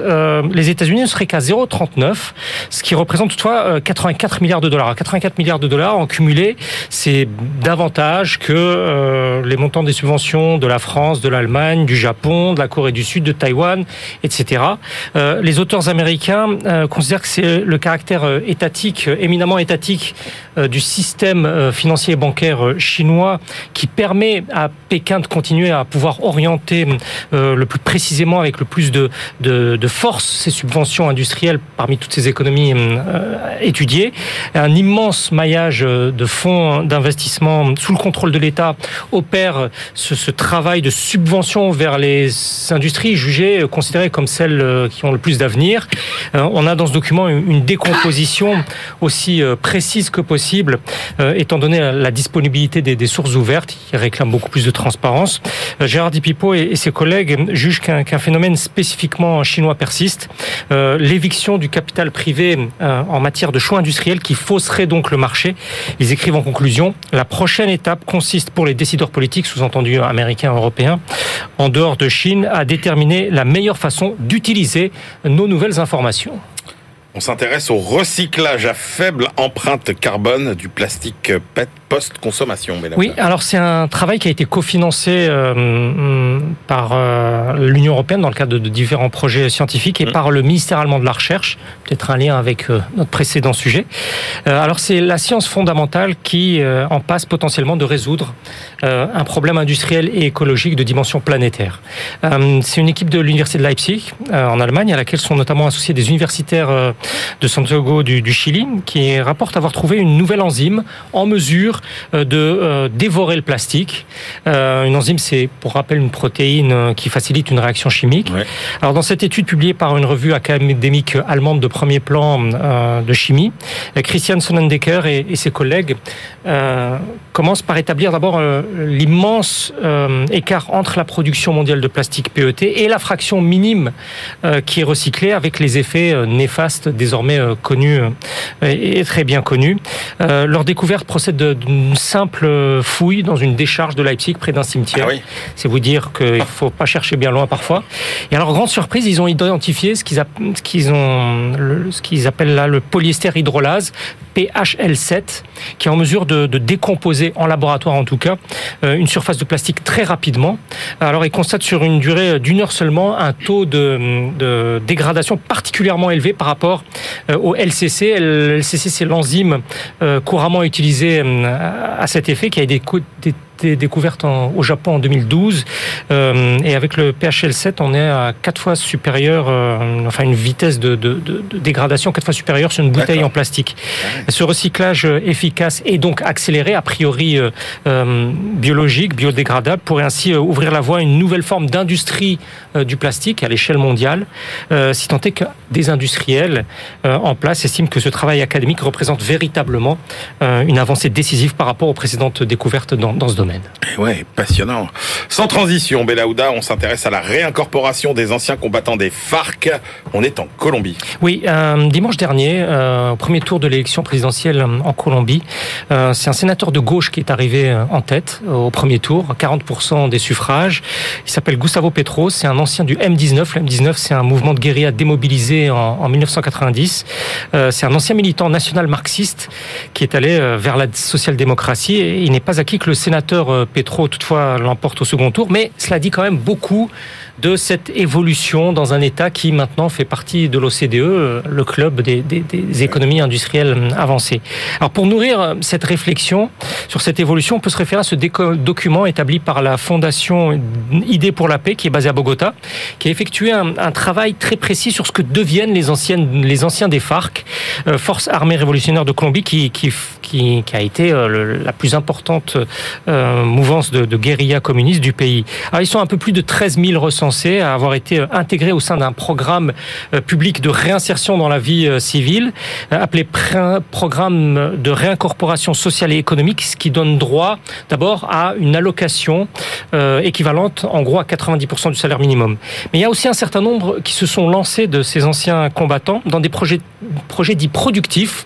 les États-Unis ne seraient qu'à 0,30 0,39, ce qui représente toutefois euh, 84 milliards de dollars. 84 milliards de dollars en cumulé, c'est davantage que euh, les montants des subventions de la France, de l'Allemagne, du Japon, de la Corée du Sud, de Taïwan, etc. Euh, les auteurs américains euh, considèrent que c'est le caractère euh, étatique, euh, éminemment étatique, euh, du système euh, financier et bancaire euh, chinois qui permet à Pékin de continuer à pouvoir orienter euh, le plus précisément avec le plus de, force ces subventions industrielles parmi toutes ces économies euh, étudiées. Un immense maillage euh, de fonds d'investissement sous le contrôle de l'État opère ce, travail de subvention vers les industries jugées, euh, considérées comme celles euh, qui ont le plus d'avenir. Euh, On a dans ce document une décomposition aussi euh, précise que possible, euh, étant donné la disponibilité des, sources ouvertes, qui réclament beaucoup plus de transparence. Euh, Gérard Di Pipo et, ses collègues jugent qu'un phénomène spécifiquement chinois persiste. Euh, L'éviction du capital privé euh, en matière de choix industriels qui fausserait donc le marché. Ils écrivent en conclusion, la prochaine étape consiste pour les décideurs politiques, sous-entendus américains, européens, en dehors de Chine, à déterminer la meilleure façon d'utiliser nos nouvelles informations. On s'intéresse au recyclage à faible empreinte carbone du plastique PET post-consommation. Oui, alors c'est un travail qui a été cofinancé euh, par euh, l'Union européenne dans le cadre de, de différents projets scientifiques et Mhm. par le ministère allemand de la Recherche, peut-être un lien avec euh, notre précédent sujet. Alors c'est la science fondamentale qui en passe potentiellement de résoudre un problème industriel et écologique de dimension planétaire. C'est une équipe de l'université de Leipzig en Allemagne à laquelle sont notamment associés des universitaires de Santiago du, du Chili qui rapportent avoir trouvé une nouvelle enzyme en mesure mesure de dévorer le plastique. une enzyme, c'est pour rappel une protéine qui facilite une réaction chimique. Alors dans cette étude publiée par une revue académique allemande de premier plan de chimie, Christian Sonnendecker et, et ses collègues commencent par établir d'abord l'immense écart entre la production mondiale de plastique PET et la fraction minime qui est recyclée avec les effets néfastes désormais connus et très bien connus. leur découverte procède d'une simple fouille dans une décharge de Leipzig près d'un cimetière. Ah C'est vous dire qu'il ne faut pas chercher bien loin parfois. Et alors, grande surprise, ils ont identifié ce qu'ils qu'ils ont, ce qu'ils appellent là le polyester hydrolase, PHL7, qui est en mesure de, décomposer, en laboratoire en tout cas, une surface de plastique très rapidement. Alors, ils constatent sur une durée d'une heure seulement un taux de, dégradation particulièrement élevé par rapport au LCC. LCC, c'est l'enzyme couramment utilisée à cet effet qui a été découverte au Japon en 2012. Euh, et avec le PHL7, on est à quatre fois supérieur, euh, enfin une vitesse de, dégradation quatre fois supérieure sur une bouteille en plastique. Ce recyclage efficace et donc accéléré, a priori euh, biologique, biodégradable, pourrait ainsi ouvrir la voie à une nouvelle forme d'industrie du plastique à l'échelle mondiale, si tant est que des industriels en place estiment que ce travail académique représente véritablement une avancée décisive par rapport aux précédentes découvertes dans, dans ce domaine. Ouais, passionnant. Sans transition, Belaouda, on s'intéresse à la réincorporation des anciens combattants des FARC. On est en Colombie. Oui, euh, dimanche dernier, euh, au premier tour de l'élection présidentielle en Colombie, euh, c'est un sénateur de gauche qui est arrivé en tête au premier tour, 40% des suffrages. Il s'appelle Gustavo Petro, c'est un ancien du M19. Le M19, c'est un mouvement de guérilla démobilisé en, en 1990. c'est un ancien militant national marxiste qui est allé vers la social-démocratie et il n'est pas acquis que le sénateur euh, Petro, toutefois, l'emporte au second tour, mais cela dit quand même beaucoup de cette évolution dans un État qui maintenant fait partie de l'OCDE, euh, le club des, économies industrielles avancées. Alors pour nourrir euh, cette réflexion sur cette évolution, on peut se référer à ce document établi par la Fondation Idée pour la paix, qui est basée à Bogota, qui a effectué un, travail très précis sur ce que deviennent les, anciennes, les anciens des FARC, Forces armées révolutionnaires de Colombie, qui, a été la plus importante mouvance de, de guérilla communiste du pays. Alors, ils sont un peu plus de 13 000 recensés à avoir été euh, intégrés au sein d'un programme euh, public de réinsertion dans la vie euh, civile, appelé programme de réincorporation sociale et économique, ce qui donne droit d'abord à une allocation équivalente en gros à 90% du salaire minimum. Mais il y a aussi un certain nombre qui se sont lancés de ces anciens combattants dans des projets, projets dits productifs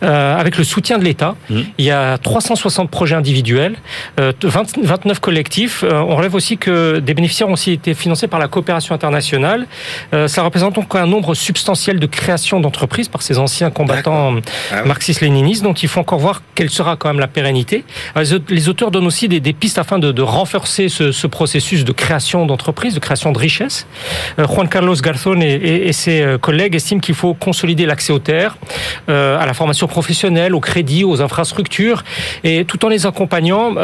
avec le soutien de l'État. Mmh. Il y a 360 projets individuels, 29 collectifs. On relève aussi que des bénéficiaires ont aussi été financés par la coopération internationale. Euh, ça représente donc un nombre substantiel de créations d'entreprises par ces anciens combattants ah marxistes-léninistes. Donc il faut encore voir quelle sera quand même la pérennité. Les auteurs donnent aussi des, pistes afin de, renforcer ce, processus de création d'entreprises, de création de richesses. Euh, Juan Carlos Garzón et, ses collègues estiment qu'il faut consolider l'accès aux terres, à la formation professionnelle, au crédit, aux infrastructures, et tout en les accompagnant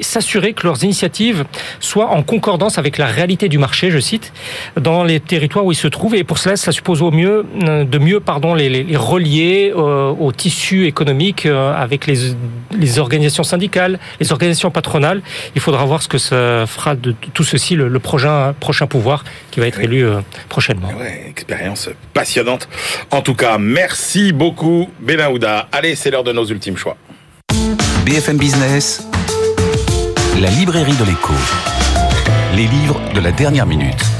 s'assurer que leurs initiatives soient en concordance avec la réalité du marché, je cite, dans les territoires où ils se trouvent. Et pour cela, ça suppose au mieux euh, de mieux pardon, les, les relier euh, au tissu économique euh, avec les, les, organisations syndicales, les organisations patronales. Il faudra voir ce que ça fera de tout ceci le, le prochain, prochain pouvoir qui va être élu prochainement. Ouais, expérience passionnante. En tout cas, merci beaucoup, Benahouda. Allez, c'est l'heure de nos ultimes choix. BFM Business. La librairie de l'écho. Les livres de la dernière minute.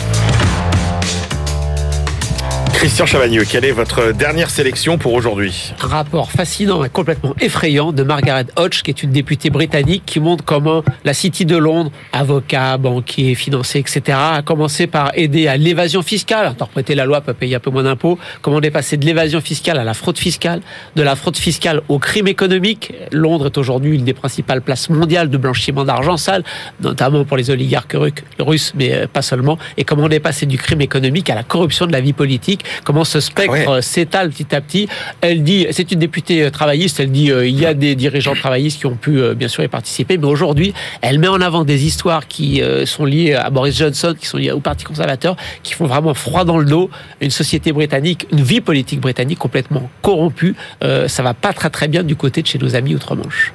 Christian Chavagneux, quelle est votre dernière sélection pour aujourd'hui? Rapport fascinant et complètement effrayant de Margaret Hodge, qui est une députée britannique, qui montre comment la City de Londres, avocat, banquier, financier, etc., a commencé par aider à l'évasion fiscale, interpréter la loi peut payer un peu moins d'impôts, comment on est passé de l'évasion fiscale à la fraude fiscale, de la fraude fiscale au crime économique. Londres est aujourd'hui une des principales places mondiales de blanchiment d'argent sale, notamment pour les oligarques russes, mais euh, pas seulement, et comment on est passé du crime économique à la corruption de la vie politique comment ce spectre ah s'étale petit à petit. Elle dit, c'est une députée euh, travailliste, elle dit euh, il y a des dirigeants travaillistes qui ont pu euh, bien sûr y participer, mais aujourd'hui, elle met en avant des histoires qui sont liées à Boris Johnson, qui sont liées au Parti conservateur, qui font vraiment froid dans le dos. Une société britannique, une vie politique britannique complètement corrompue. ça va pas très très bien du côté de chez nos amis outre-Manche.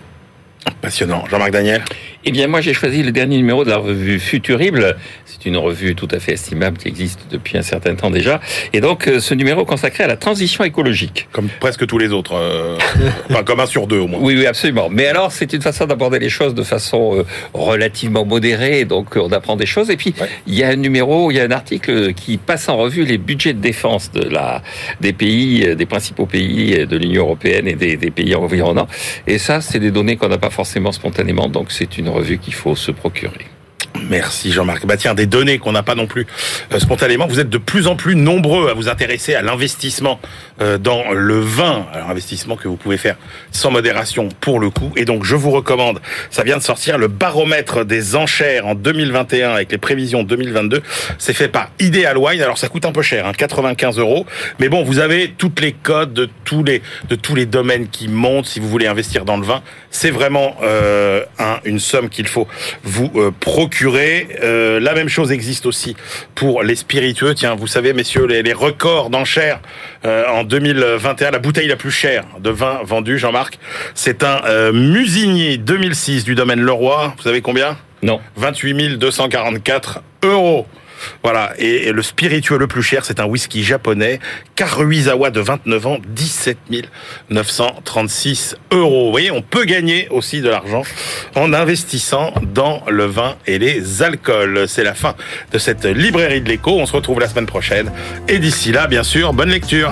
Passionnant. Jean-Marc Daniel? Eh bien, moi, j'ai choisi le dernier numéro de la revue Futurible. C'est une revue tout à fait estimable qui existe depuis un certain temps déjà. Et donc, euh, ce numéro consacré à la transition écologique. Comme presque tous les autres. euh, enfin, comme un sur deux au moins. Oui, oui, absolument. Mais alors, c'est une façon d'aborder les choses de façon euh, relativement modérée. Donc, on apprend des choses. Et puis, Ouais. il y a un numéro, il y a un article qui passe en revue les budgets de défense de la, des pays, euh, des principaux pays euh, de l'Union européenne et des, des pays environnants. Et ça, c'est des données qu'on n'a pas forcément spontanément. Donc, c'est une revue qu'il faut se procurer. Merci Jean-Marc. Bah tiens, des données qu'on n'a pas non plus euh, spontanément. Vous êtes de plus en plus nombreux à vous intéresser à l'investissement euh, dans le vin. Alors investissement que vous pouvez faire sans modération pour le coup. Et donc je vous recommande, ça vient de sortir, le baromètre des enchères en 2021 avec les prévisions 2022. C'est fait par Ideal Wine. Alors ça coûte un peu cher, hein, 95 euros. Mais bon, vous avez toutes les codes de tous les de tous les domaines qui montent. Si vous voulez investir dans le vin, c'est vraiment euh, un- une somme qu'il faut vous euh, Euh, la même chose existe aussi pour les spiritueux. Tiens, vous savez, messieurs, les, les records d'enchères euh, en 2021, la bouteille la plus chère de vin vendue, Jean-Marc, c'est un euh, Musigny 2006 du domaine Leroy. Vous savez combien? Non. 28 244 euros. Voilà, et, le spiritueux le plus cher, c'est un whisky japonais, Karuizawa de 29 ans, 17 936 euros. Vous voyez, on peut gagner aussi de l'argent en investissant dans le vin et les alcools. C'est la fin de cette librairie de l'écho. On se retrouve la semaine prochaine. Et d'ici là, bien sûr, bonne lecture.